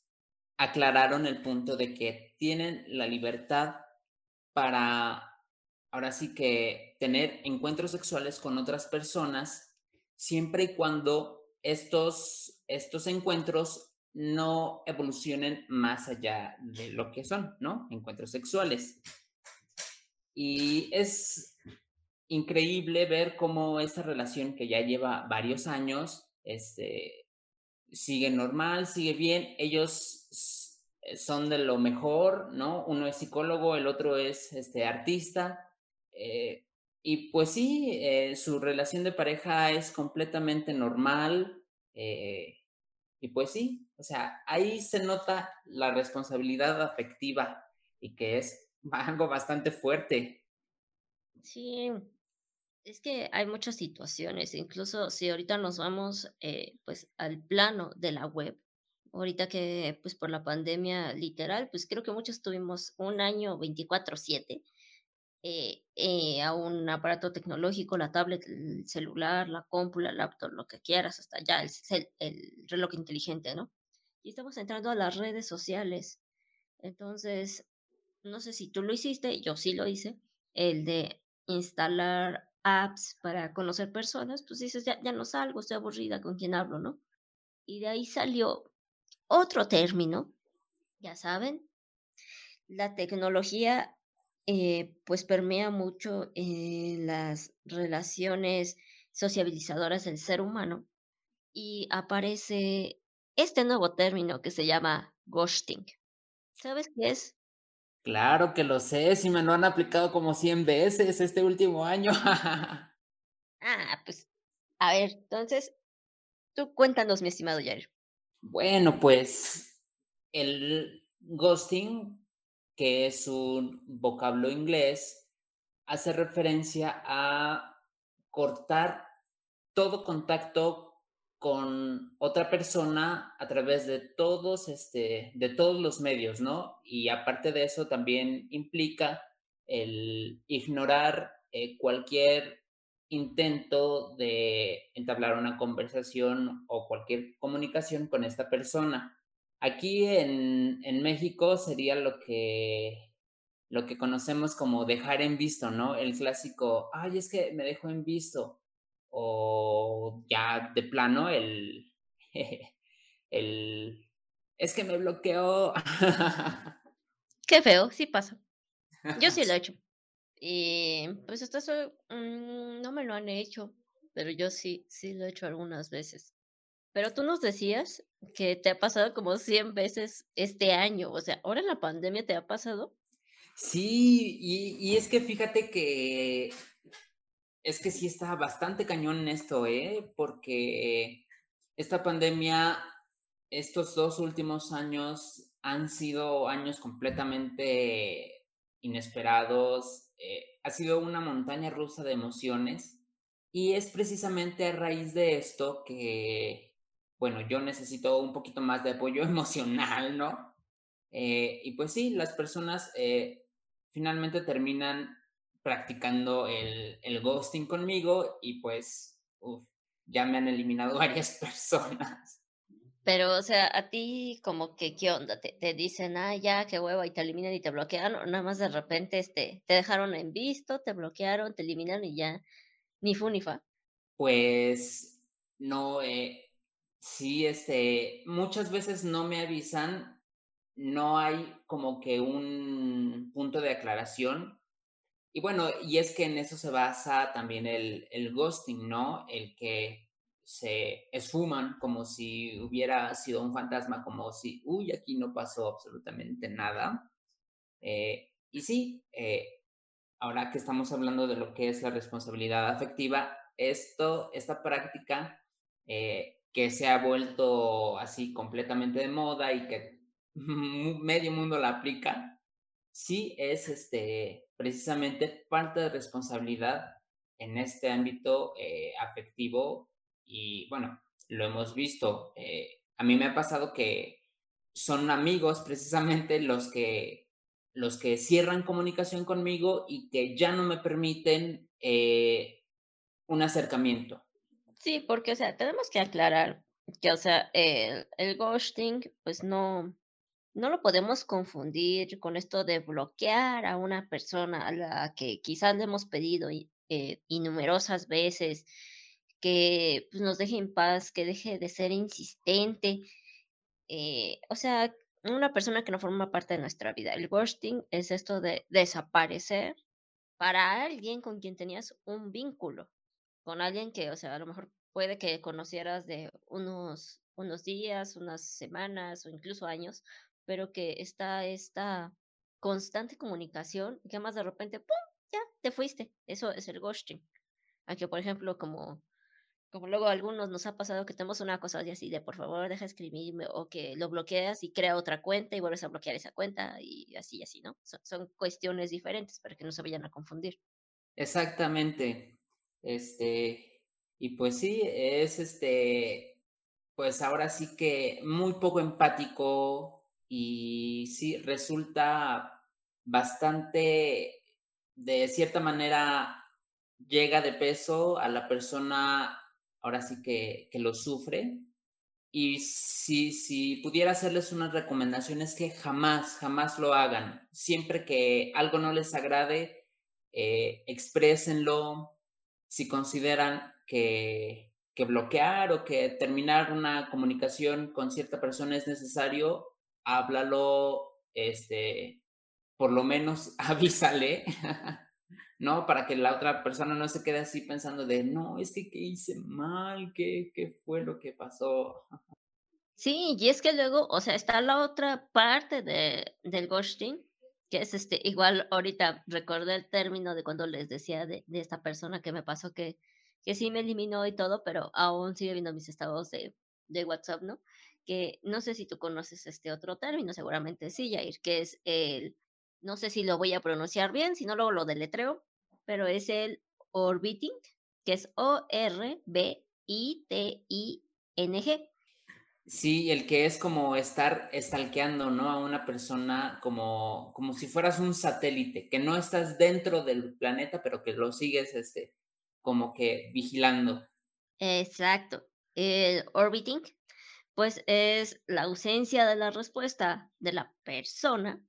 aclararon el punto de que tienen la libertad para, ahora sí que, tener encuentros sexuales con otras personas, siempre y cuando estos, estos encuentros no evolucionen más allá de lo que son, ¿no? Encuentros sexuales. Y es increíble ver cómo esta relación que ya lleva varios años, este, sigue normal, sigue bien. Ellos son de lo mejor, ¿no? Uno es psicólogo, el otro es este, artista. Eh, y pues sí, eh, su relación de pareja es completamente normal. Eh, y pues sí, o sea, ahí se nota la responsabilidad afectiva y que es algo bastante fuerte. Sí, es que hay muchas situaciones, incluso si ahorita nos vamos eh, pues al plano de la web, ahorita que pues por la pandemia literal, pues creo que muchos tuvimos un año 24/7 eh, eh, a un aparato tecnológico, la tablet, el celular, la compu, la laptop, lo que quieras, hasta ya el, el reloj inteligente, ¿no? Y estamos entrando a las redes sociales. Entonces, no sé si tú lo hiciste, yo sí lo hice, el de instalar apps para conocer personas, pues dices, ya, ya no salgo, estoy aburrida con quién hablo, ¿no? Y de ahí salió otro término, ya saben, la tecnología eh, pues permea mucho en las relaciones sociabilizadoras del ser humano y aparece este nuevo término que se llama ghosting. ¿Sabes qué es? Claro que lo sé, si me lo han aplicado como 100 veces este último año. ah, pues, a ver, entonces, tú cuéntanos, mi estimado Jair. Bueno, pues, el ghosting, que es un vocablo inglés, hace referencia a cortar todo contacto con otra persona a través de todos, este, de todos los medios, ¿no? Y aparte de eso también implica el ignorar eh, cualquier intento de entablar una conversación o cualquier comunicación con esta persona. Aquí en, en México sería lo que, lo que conocemos como dejar en visto, ¿no? El clásico, ay, es que me dejó en visto o ya de plano el, el es que me bloqueó. Qué feo, sí pasa. Yo sí lo he hecho. Y pues hasta eso mm, no me lo han hecho, pero yo sí, sí lo he hecho algunas veces. Pero tú nos decías que te ha pasado como 100 veces este año, o sea, ahora en la pandemia te ha pasado. Sí, y, y es que fíjate que es que sí está bastante cañón esto, ¿eh? Porque esta pandemia, estos dos últimos años han sido años completamente inesperados. Eh, ha sido una montaña rusa de emociones. Y es precisamente a raíz de esto que, bueno, yo necesito un poquito más de apoyo emocional, ¿no? Eh, y pues sí, las personas eh, finalmente terminan practicando el, el ghosting conmigo y pues uf, ya me han eliminado varias personas. Pero, o sea, a ti como que, ¿qué onda? Te, te dicen, ah, ya, qué hueva, y te eliminan y te bloquean, o nada más de repente este, te dejaron en visto, te bloquearon, te eliminan y ya, ni fu ni fa. Pues, no, eh, sí, este, muchas veces no me avisan, no hay como que un punto de aclaración. Y bueno, y es que en eso se basa también el, el ghosting, ¿no? El que se esfuman como si hubiera sido un fantasma, como si, uy, aquí no pasó absolutamente nada. Eh, y sí, eh, ahora que estamos hablando de lo que es la responsabilidad afectiva, esto, esta práctica eh, que se ha vuelto así completamente de moda y que medio mundo la aplica, sí es este, precisamente falta de responsabilidad en este ámbito afectivo y bueno, lo hemos visto. Eh, a mí me ha pasado que son amigos precisamente los que, los que cierran comunicación conmigo y que ya no me permiten eh, un acercamiento. Sí, porque, o sea, tenemos que aclarar que, o sea, el, el ghosting, pues no, no lo podemos confundir con esto de bloquear a una persona a la que quizás le hemos pedido eh, innumerosas veces que pues, nos deje en paz, que deje de ser insistente. Eh, o sea, una persona que no forma parte de nuestra vida. El ghosting es esto de desaparecer para alguien con quien tenías un vínculo, con alguien que, o sea, a lo mejor puede que conocieras de unos, unos días, unas semanas o incluso años, pero que está esta constante comunicación que más de repente, ¡pum! Ya, te fuiste. Eso es el ghosting. Aquí, por ejemplo, como como luego a algunos nos ha pasado que tenemos una cosa así de por favor deja escribirme o que lo bloqueas y crea otra cuenta y vuelves a bloquear esa cuenta y así y así, ¿no? Son, cuestiones diferentes para que no se vayan a confundir. Exactamente. Este, y pues sí, es este, pues ahora sí que muy poco empático y sí resulta bastante, de cierta manera, llega de peso a la persona ahora sí que, que lo sufre. Y si, si pudiera hacerles unas recomendaciones que jamás, jamás lo hagan. Siempre que algo no les agrade, eh, exprésenlo. Si consideran que, que bloquear o que terminar una comunicación con cierta persona es necesario, háblalo, este, por lo menos avísale ¿no? Para que la otra persona no se quede así pensando de, no, es que, ¿qué hice mal? ¿Qué, ¿Qué fue lo que pasó? Sí, y es que luego, o sea, está la otra parte de, del ghosting, que es este, igual ahorita recordé el término de cuando les decía de, de esta persona que me pasó que, que sí me eliminó y todo, pero aún sigue viendo mis estados de, de WhatsApp, ¿no? Que no sé si tú conoces este otro término, seguramente sí, Jair, que es el no sé si lo voy a pronunciar bien, si no luego lo deletreo, pero es el orbiting, que es O-R-B-I-T-I-N-G. Sí, el que es como estar estalqueando, ¿no? A una persona como, como si fueras un satélite, que no estás dentro del planeta, pero que lo sigues, este, como que vigilando. Exacto. El orbiting, pues es la ausencia de la respuesta de la persona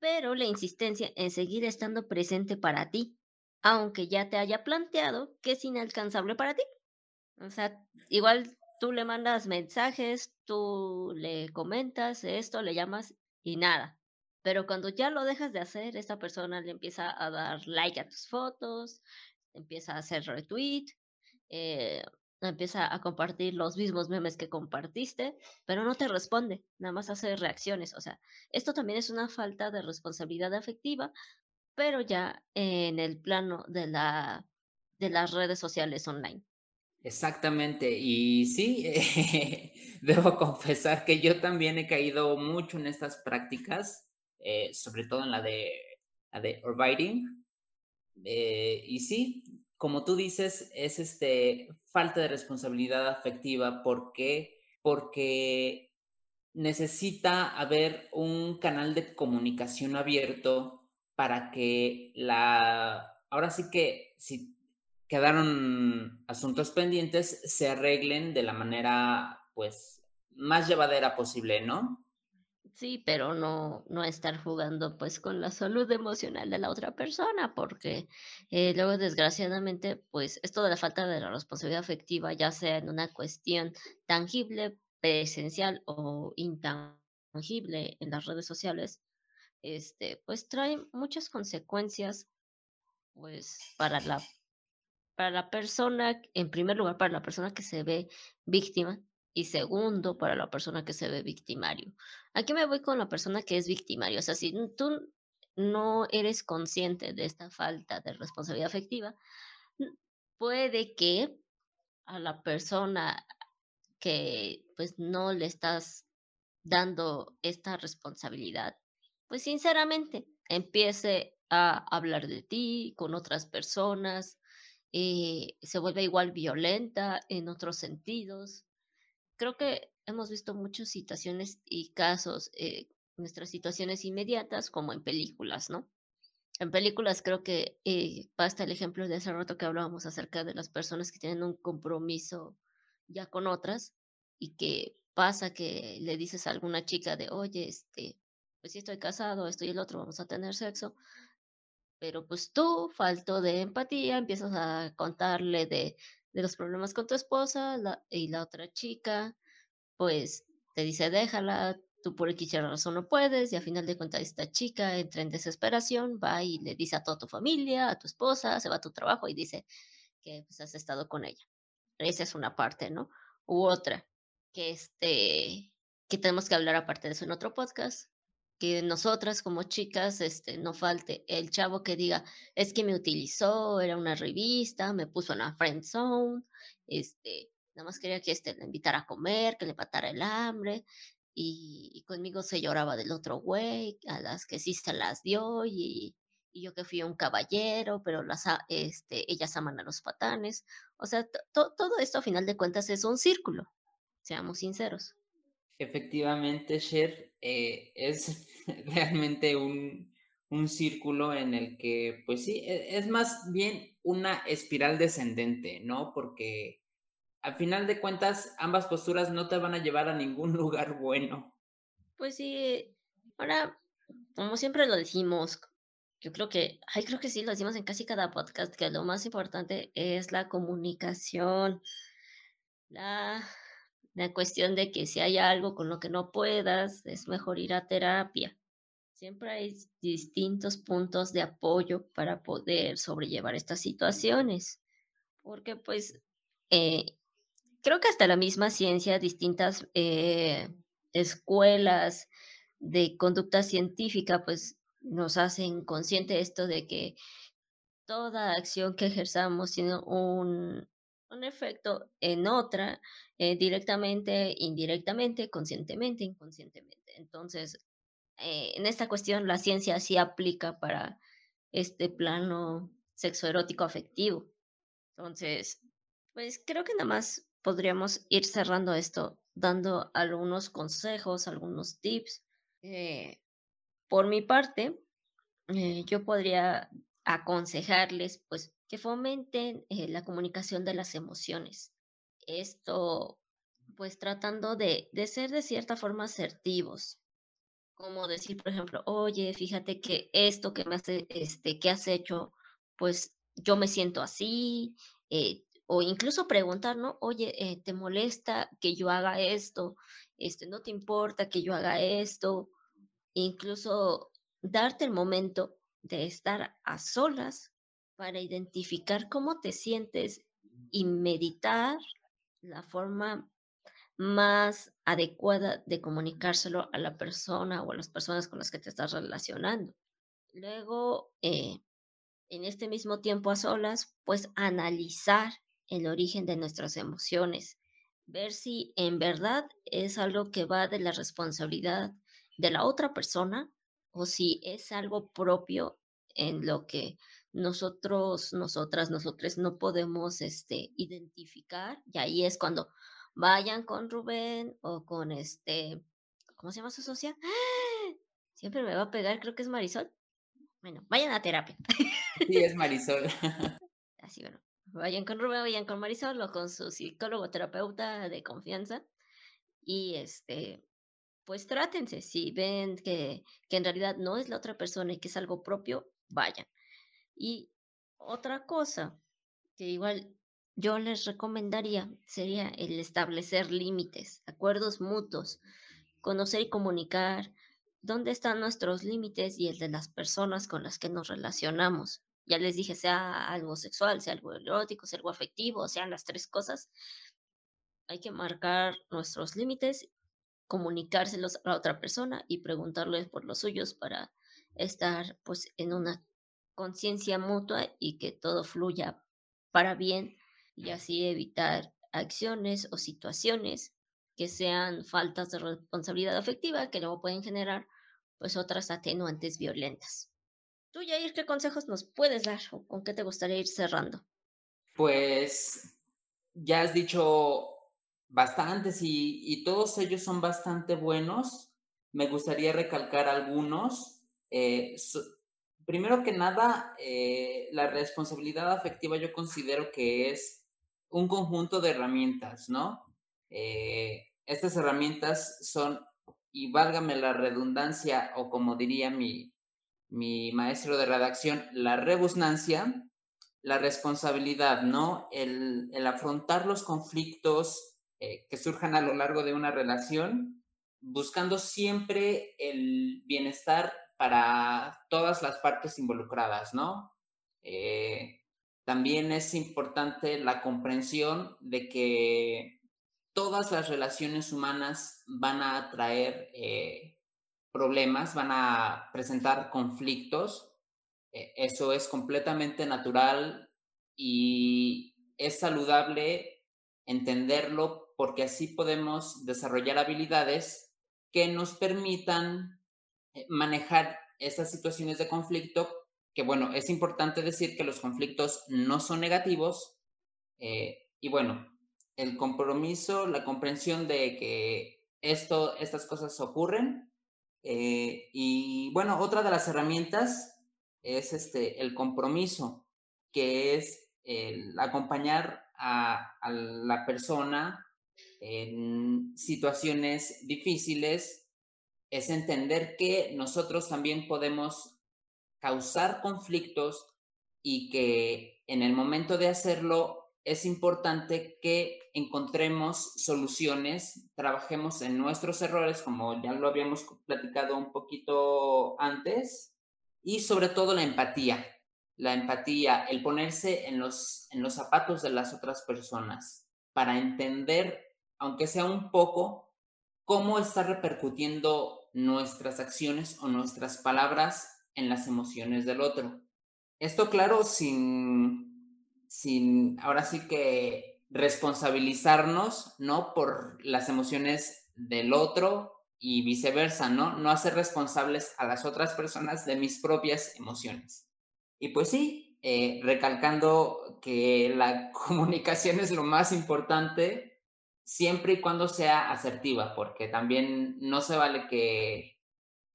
pero la insistencia en seguir estando presente para ti, aunque ya te haya planteado que es inalcanzable para ti. O sea, igual tú le mandas mensajes, tú le comentas esto, le llamas y nada. Pero cuando ya lo dejas de hacer, esta persona le empieza a dar like a tus fotos, empieza a hacer retweet, eh, empieza a compartir los mismos memes que compartiste, pero no te responde, nada más hace reacciones. O sea, esto también es una falta de responsabilidad afectiva, pero ya en el plano de, la, de las redes sociales online. Exactamente, y sí, debo confesar que yo también he caído mucho en estas prácticas, eh, sobre todo en la de, la de writing. Eh, y sí, como tú dices, es este, falta de responsabilidad afectiva. ¿Por qué? Porque necesita haber un canal de comunicación abierto para que la... Ahora sí que si quedaron asuntos pendientes, se arreglen de la manera, pues, más llevadera posible, ¿no? Sí, pero no, no estar jugando pues con la salud emocional de la otra persona, porque eh, luego desgraciadamente pues esto de la falta de la responsabilidad afectiva, ya sea en una cuestión tangible, presencial o intangible en las redes sociales, este, pues trae muchas consecuencias pues para la para la persona, en primer lugar, para la persona que se ve víctima y segundo, para la persona que se ve victimario. Aquí me voy con la persona que es victimario. O sea, si tú no eres consciente de esta falta de responsabilidad afectiva, puede que a la persona que pues no le estás dando esta responsabilidad, pues sinceramente empiece a hablar de ti con otras personas, eh, se vuelve igual violenta en otros sentidos. Creo que hemos visto muchas situaciones y casos, eh, nuestras situaciones inmediatas, como en películas, ¿no? En películas creo que eh, basta el ejemplo de hace rato que hablábamos acerca de las personas que tienen un compromiso ya con otras y que pasa que le dices a alguna chica de, oye, este, pues si estoy casado, estoy el otro, vamos a tener sexo, pero pues tú, falto de empatía, empiezas a contarle de, de los problemas con tu esposa y la otra chica, pues te dice, déjala, tú por X razón no puedes, y a final de cuentas esta chica entra en desesperación, va y le dice a toda tu familia, a tu esposa, se va a tu trabajo y dice que pues, has estado con ella. Esa es una parte, ¿no? U otra, que este, que tenemos que hablar aparte de eso en otro podcast, que nosotras como chicas este, no falte el chavo que diga, es que me utilizó, era una revista, me puso en la friend zone, este, nada más quería que este, le invitara a comer, que le patara el hambre, y, conmigo se lloraba del otro güey, a las que sí se las dio, y, y yo que fui un caballero, pero las, este, ellas aman a los patanes. O sea, todo esto a final de cuentas es un círculo, seamos sinceros. Efectivamente, Sher, eh, es realmente un, un, círculo en el que, pues sí, e, es más bien una espiral descendente, ¿no? Porque al final de cuentas, ambas posturas no te van a llevar a ningún lugar bueno. Pues sí, ahora, como siempre lo decimos, yo creo que, ay, creo que sí, lo decimos en casi cada podcast, que lo más importante es la comunicación, la la cuestión de que si hay algo con lo que no puedas, es mejor ir a terapia. Siempre hay distintos puntos de apoyo para poder sobrellevar estas situaciones, porque pues eh, creo que hasta la misma ciencia, distintas eh, escuelas de conducta científica, pues nos hacen consciente esto de que toda acción que ejerzamos tiene un, un efecto en otra, eh, directamente, indirectamente, conscientemente, inconscientemente. Entonces, eh, en esta cuestión, la ciencia sí aplica para este plano sexoerótico afectivo. Entonces, pues creo que nada más podríamos ir cerrando esto, dando algunos consejos, algunos tips. Eh, por mi parte, yo podría aconsejarles, pues, que fomenten eh, la comunicación de las emociones. Esto, pues tratando de, ser de cierta forma asertivos, como decir, por ejemplo, oye, fíjate que esto que me hace, este, que has hecho, pues yo me siento así, eh, o incluso preguntar, ¿no? Oye, eh, ¿te molesta que yo haga esto? Este, ¿no te importa que yo haga esto? Incluso darte el momento de estar a solas para identificar cómo te sientes y meditar la forma más adecuada de comunicárselo a la persona o a las personas con las que te estás relacionando. Luego, eh, en este mismo tiempo a solas, pues analizar el origen de nuestras emociones, ver si en verdad es algo que va de la responsabilidad de la otra persona o si es algo propio en lo que nosotros, nosotras, nosotros no podemos este, identificar. Y ahí es cuando vayan con Rubén o con este, ¿cómo se llama su socia? Siempre me va a pegar, creo que es Marisol. Bueno, vayan a terapia. Sí, es Marisol. Así, bueno, vayan con Rubén, vayan con Marisol o con su psicólogo terapeuta de confianza y este, pues trátense. Si ven que, que en realidad no es la otra persona y que es algo propio, vayan. Y otra cosa que igual yo les recomendaría sería el establecer límites, acuerdos mutuos, conocer y comunicar dónde están nuestros límites y el de las personas con las que nos relacionamos. Ya les dije, sea algo sexual, sea algo erótico, sea algo afectivo, sean las tres cosas. Hay que marcar nuestros límites, comunicárselos a la otra persona y preguntarles por los suyos para estar pues en una conciencia mutua y que todo fluya para bien y así evitar acciones o situaciones que sean faltas de responsabilidad afectiva que luego pueden generar pues otras atenuantes violentas. Tú, Jair, ¿qué consejos nos puedes dar o con qué te gustaría ir cerrando? Pues ya has dicho bastantes y, y todos ellos son bastante buenos. Me gustaría recalcar algunos. Eh, primero que nada, eh, la responsabilidad afectiva yo considero que es un conjunto de herramientas, ¿no? Eh, estas herramientas son, y válgame la redundancia, o como diría mi, mi maestro de redacción, la rebusnancia, la responsabilidad, ¿no? El, afrontar los conflictos eh, que surjan a lo largo de una relación, buscando siempre el bienestar para todas las partes involucradas, ¿no? Eh, también es importante la comprensión de que todas las relaciones humanas van a traer eh, problemas, van a presentar conflictos. Eh, eso es completamente natural y es saludable entenderlo porque así podemos desarrollar habilidades que nos permitan manejar esas situaciones de conflicto, que bueno, es importante decir que los conflictos no son negativos, eh, y bueno, el compromiso, la comprensión de que esto, estas cosas ocurren, eh, y bueno, otra de las herramientas es este, el compromiso, que es el acompañar a la persona en situaciones difíciles es entender que nosotros también podemos causar conflictos y que en el momento de hacerlo es importante que encontremos soluciones, trabajemos en nuestros errores, como ya lo habíamos platicado un poquito antes, y sobre todo la empatía. La empatía, el ponerse en los, en los zapatos de las otras personas para entender, aunque sea un poco, cómo está repercutiendo nuestras acciones o nuestras palabras en las emociones del otro. Esto, claro, sin, sin ahora sí que responsabilizarnos, ¿no? Por las emociones del otro y viceversa, ¿no? No hacer responsables a las otras personas de mis propias emociones. Y pues sí, eh, recalcando que la comunicación es lo más importante, siempre y cuando sea asertiva, porque también no se vale que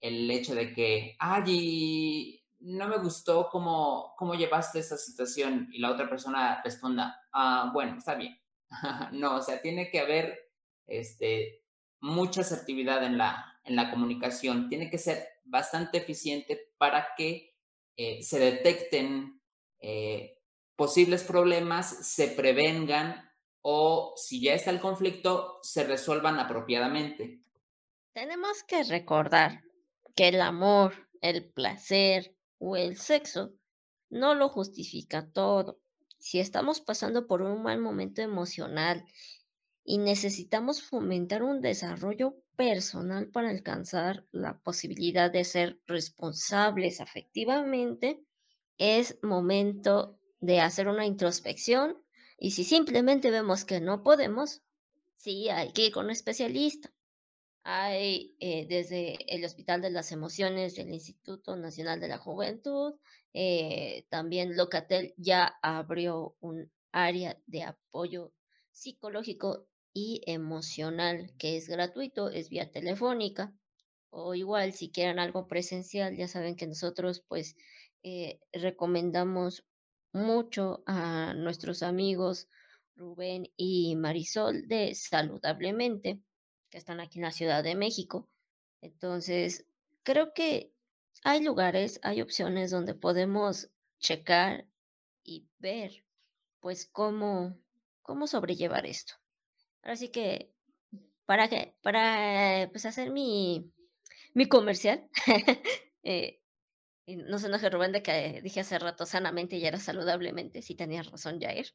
el hecho de que, ay, no me gustó cómo, cómo llevaste esa situación y la otra persona responda, ah, bueno, está bien. no, o sea, tiene que haber este, mucha asertividad en la, en la comunicación, tiene que ser bastante eficiente para que eh, se detecten eh, posibles problemas, se prevengan o si ya está el conflicto, se resuelvan apropiadamente. Tenemos que recordar que el amor, el placer o el sexo no lo justifica todo. Si estamos pasando por un mal momento emocional y necesitamos fomentar un desarrollo personal para alcanzar la posibilidad de ser responsables afectivamente, es momento de hacer una introspección y si simplemente vemos que no podemos, sí hay que ir con un especialista. Hay eh, desde el Hospital de las Emociones del Instituto Nacional de la Juventud, eh, también Locatel ya abrió un área de apoyo psicológico y emocional que es gratuito, es vía telefónica. O igual, si quieren algo presencial, ya saben que nosotros pues eh, recomendamos mucho a nuestros amigos Rubén y Marisol de Saludablemente, que están aquí en la Ciudad de México. Entonces, creo que hay lugares, hay opciones donde podemos checar y ver, pues, cómo, cómo sobrellevar esto. Así que, para que, para pues hacer mi, mi comercial, eh, no se enoje Rubén de que dije hace rato sanamente y era saludablemente, si tenía razón Jair.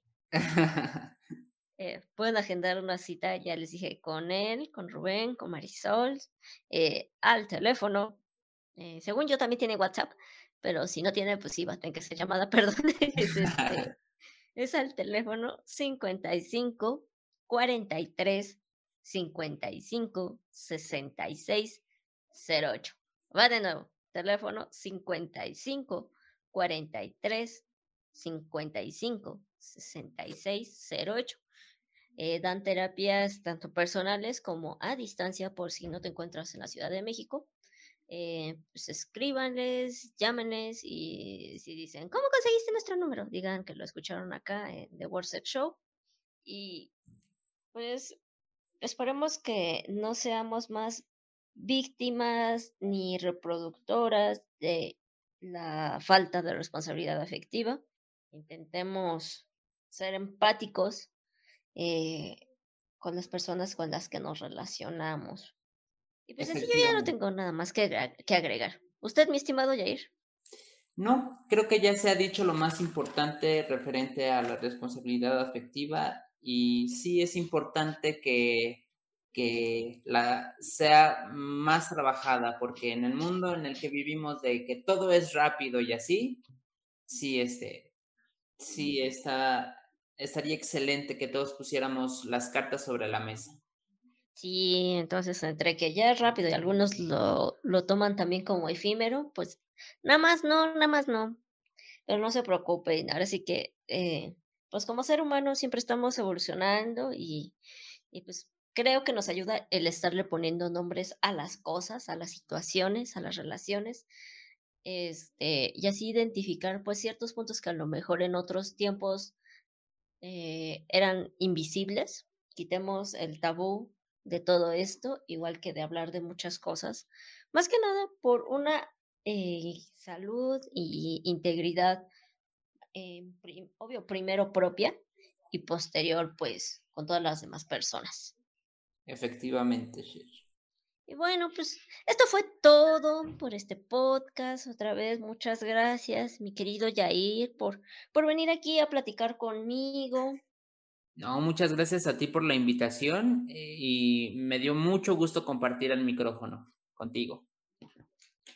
Eh, pueden agendar una cita, ya les dije, con él, con Rubén, con Marisol, eh, al teléfono. Eh, según yo también tiene WhatsApp, pero si no tiene, pues sí, va a tener que ser llamada, perdón. es, este, es al teléfono 55 43 55 66 08. Va de nuevo, teléfono 55 43 55 66 08. dan terapias tanto personales como a distancia por si no te encuentras en la Ciudad de México. Eh, pues escríbanles, llámenles y si dicen, ¿cómo conseguiste nuestro número? Digan que lo escucharon acá en The WhatsApp Show. Y pues esperemos que no seamos más víctimas ni reproductoras de la falta de responsabilidad afectiva. Intentemos ser empáticos eh, con las personas con las que nos relacionamos. Y pues así yo ya no tengo nada más que, que agregar. ¿Usted, mi estimado Jair? No, creo que ya se ha dicho lo más importante referente a la responsabilidad afectiva y sí es importante que que la, sea más trabajada, porque en el mundo en el que vivimos de que todo es rápido y así, sí, este, sí está, estaría excelente que todos pusiéramos las cartas sobre la mesa. Sí, entonces entre que ya es rápido y algunos lo, lo toman también como efímero, pues nada más no, nada más no. Pero no se preocupen, ahora sí que, eh, pues como ser humano siempre estamos evolucionando y, y pues creo que nos ayuda el estarle poniendo nombres a las cosas, a las situaciones, a las relaciones, este, y así identificar pues ciertos puntos que a lo mejor en otros tiempos eh, eran invisibles. Quitemos el tabú de todo esto, igual que de hablar de muchas cosas, más que nada por una eh, salud y integridad, eh, obvio, primero propia y posterior pues con todas las demás personas. Efectivamente, Sher. Y bueno, pues esto fue todo por este podcast. Otra vez, muchas gracias, mi querido Yair, por, por venir aquí a platicar conmigo. No, muchas gracias a ti por la invitación eh, y me dio mucho gusto compartir el micrófono contigo.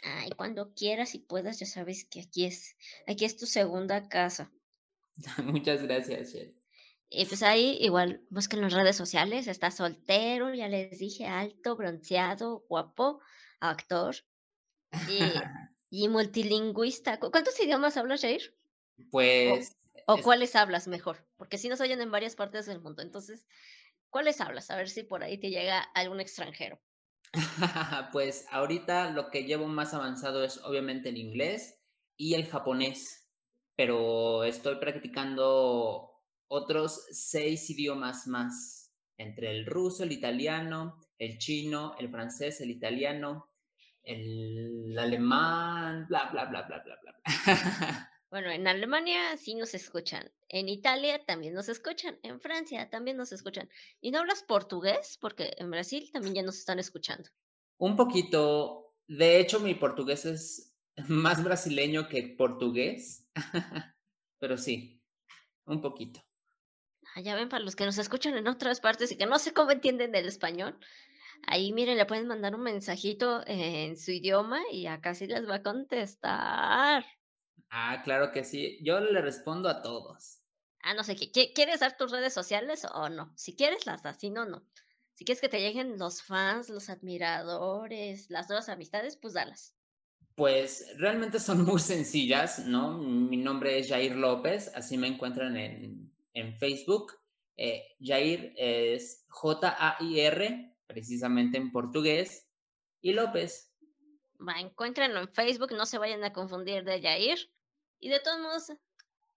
Ay, cuando quieras y puedas, ya sabes que aquí es, aquí es tu segunda casa. muchas gracias, Sher. Y pues ahí igual busquen las redes sociales, está soltero, ya les dije, alto, bronceado, guapo, actor y, y multilingüista. ¿Cuántos idiomas hablas, Jair? Pues... ¿O, cuáles hablas mejor? Porque si nos oyen en varias partes del mundo, entonces, ¿cuáles hablas? A ver si por ahí te llega algún extranjero. pues ahorita lo que llevo más avanzado es obviamente el inglés y el japonés, pero estoy practicando otros seis idiomas más, entre el ruso, el italiano, el chino, el francés, el italiano, el alemán, bla, bla, bla, bla, bla, bla. Bueno, en Alemania sí nos escuchan, en Italia también nos escuchan, en Francia también nos escuchan. ¿Y no hablas portugués? Porque en Brasil también ya nos están escuchando. Un poquito, de hecho mi portugués es más brasileño que portugués, pero sí, un poquito. Ah, ya ven, para los que nos escuchan en otras partes y que no sé cómo entienden el español, ahí miren, le pueden mandar un mensajito en su idioma y acá sí les va a contestar. Ah, claro que sí. Yo le respondo a todos. Ah, no sé, ¿quieres dar tus redes sociales o no? Si quieres, las das, si no, no. Si quieres que te lleguen los fans, los admiradores, las nuevas amistades, pues dalas. Pues realmente son muy sencillas, ¿no? Mi nombre es Jair López, así me encuentran en en Facebook. Eh, Jair es J-A-I-R, precisamente en portugués, y López. Va, encuéntrenlo en Facebook, no se vayan a confundir de Jair. Y de todos modos,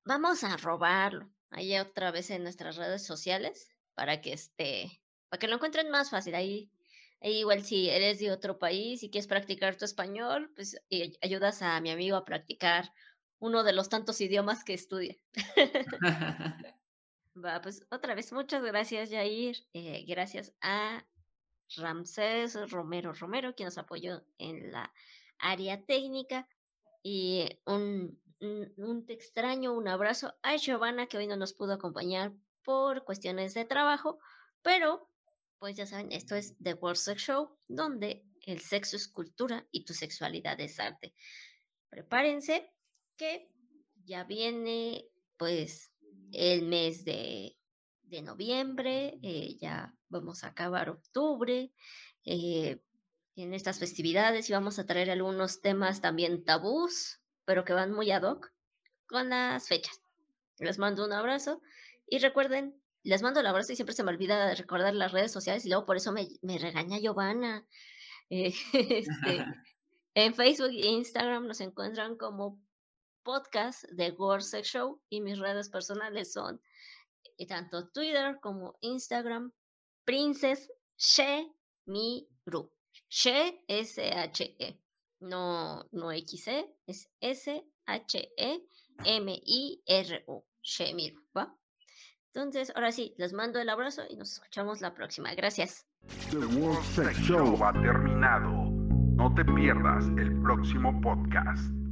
vamos a robarlo ahí otra vez en nuestras redes sociales para que este, para que lo encuentren más fácil. Ahí igual si eres de otro país y quieres practicar tu español, pues eh, ayudas a mi amigo a practicar uno de los tantos idiomas que estudia. Va, pues otra vez, muchas gracias, Jair. Eh, gracias a Ramsés Romero Romero, quien nos apoyó en la área técnica. Y un, un, extraño, un abrazo a Giovanna, que hoy no nos pudo acompañar por cuestiones de trabajo, pero pues ya saben, esto es The World Sex Show, donde el sexo es cultura y tu sexualidad es arte. Prepárense que ya viene pues el mes de, de noviembre, eh, ya vamos a acabar octubre, eh, en estas festividades y vamos a traer algunos temas también tabús, pero que van muy ad hoc con las fechas. Les mando un abrazo y recuerden, les mando el abrazo y siempre se me olvida recordar las redes sociales y luego por eso me, me regaña Giovanna. Eh, este, en Facebook e Instagram nos encuentran como podcast de World Sex Show y mis redes personales son eh, tanto Twitter como Instagram, Princess She Mi. She S-H-E. No, no X-E, es S-H-E-M-I-R-U. Shemiru, ¿va? Entonces, ahora sí, les mando el abrazo y nos escuchamos la próxima. Gracias. The World Sex Show ha terminado. No te pierdas el próximo podcast.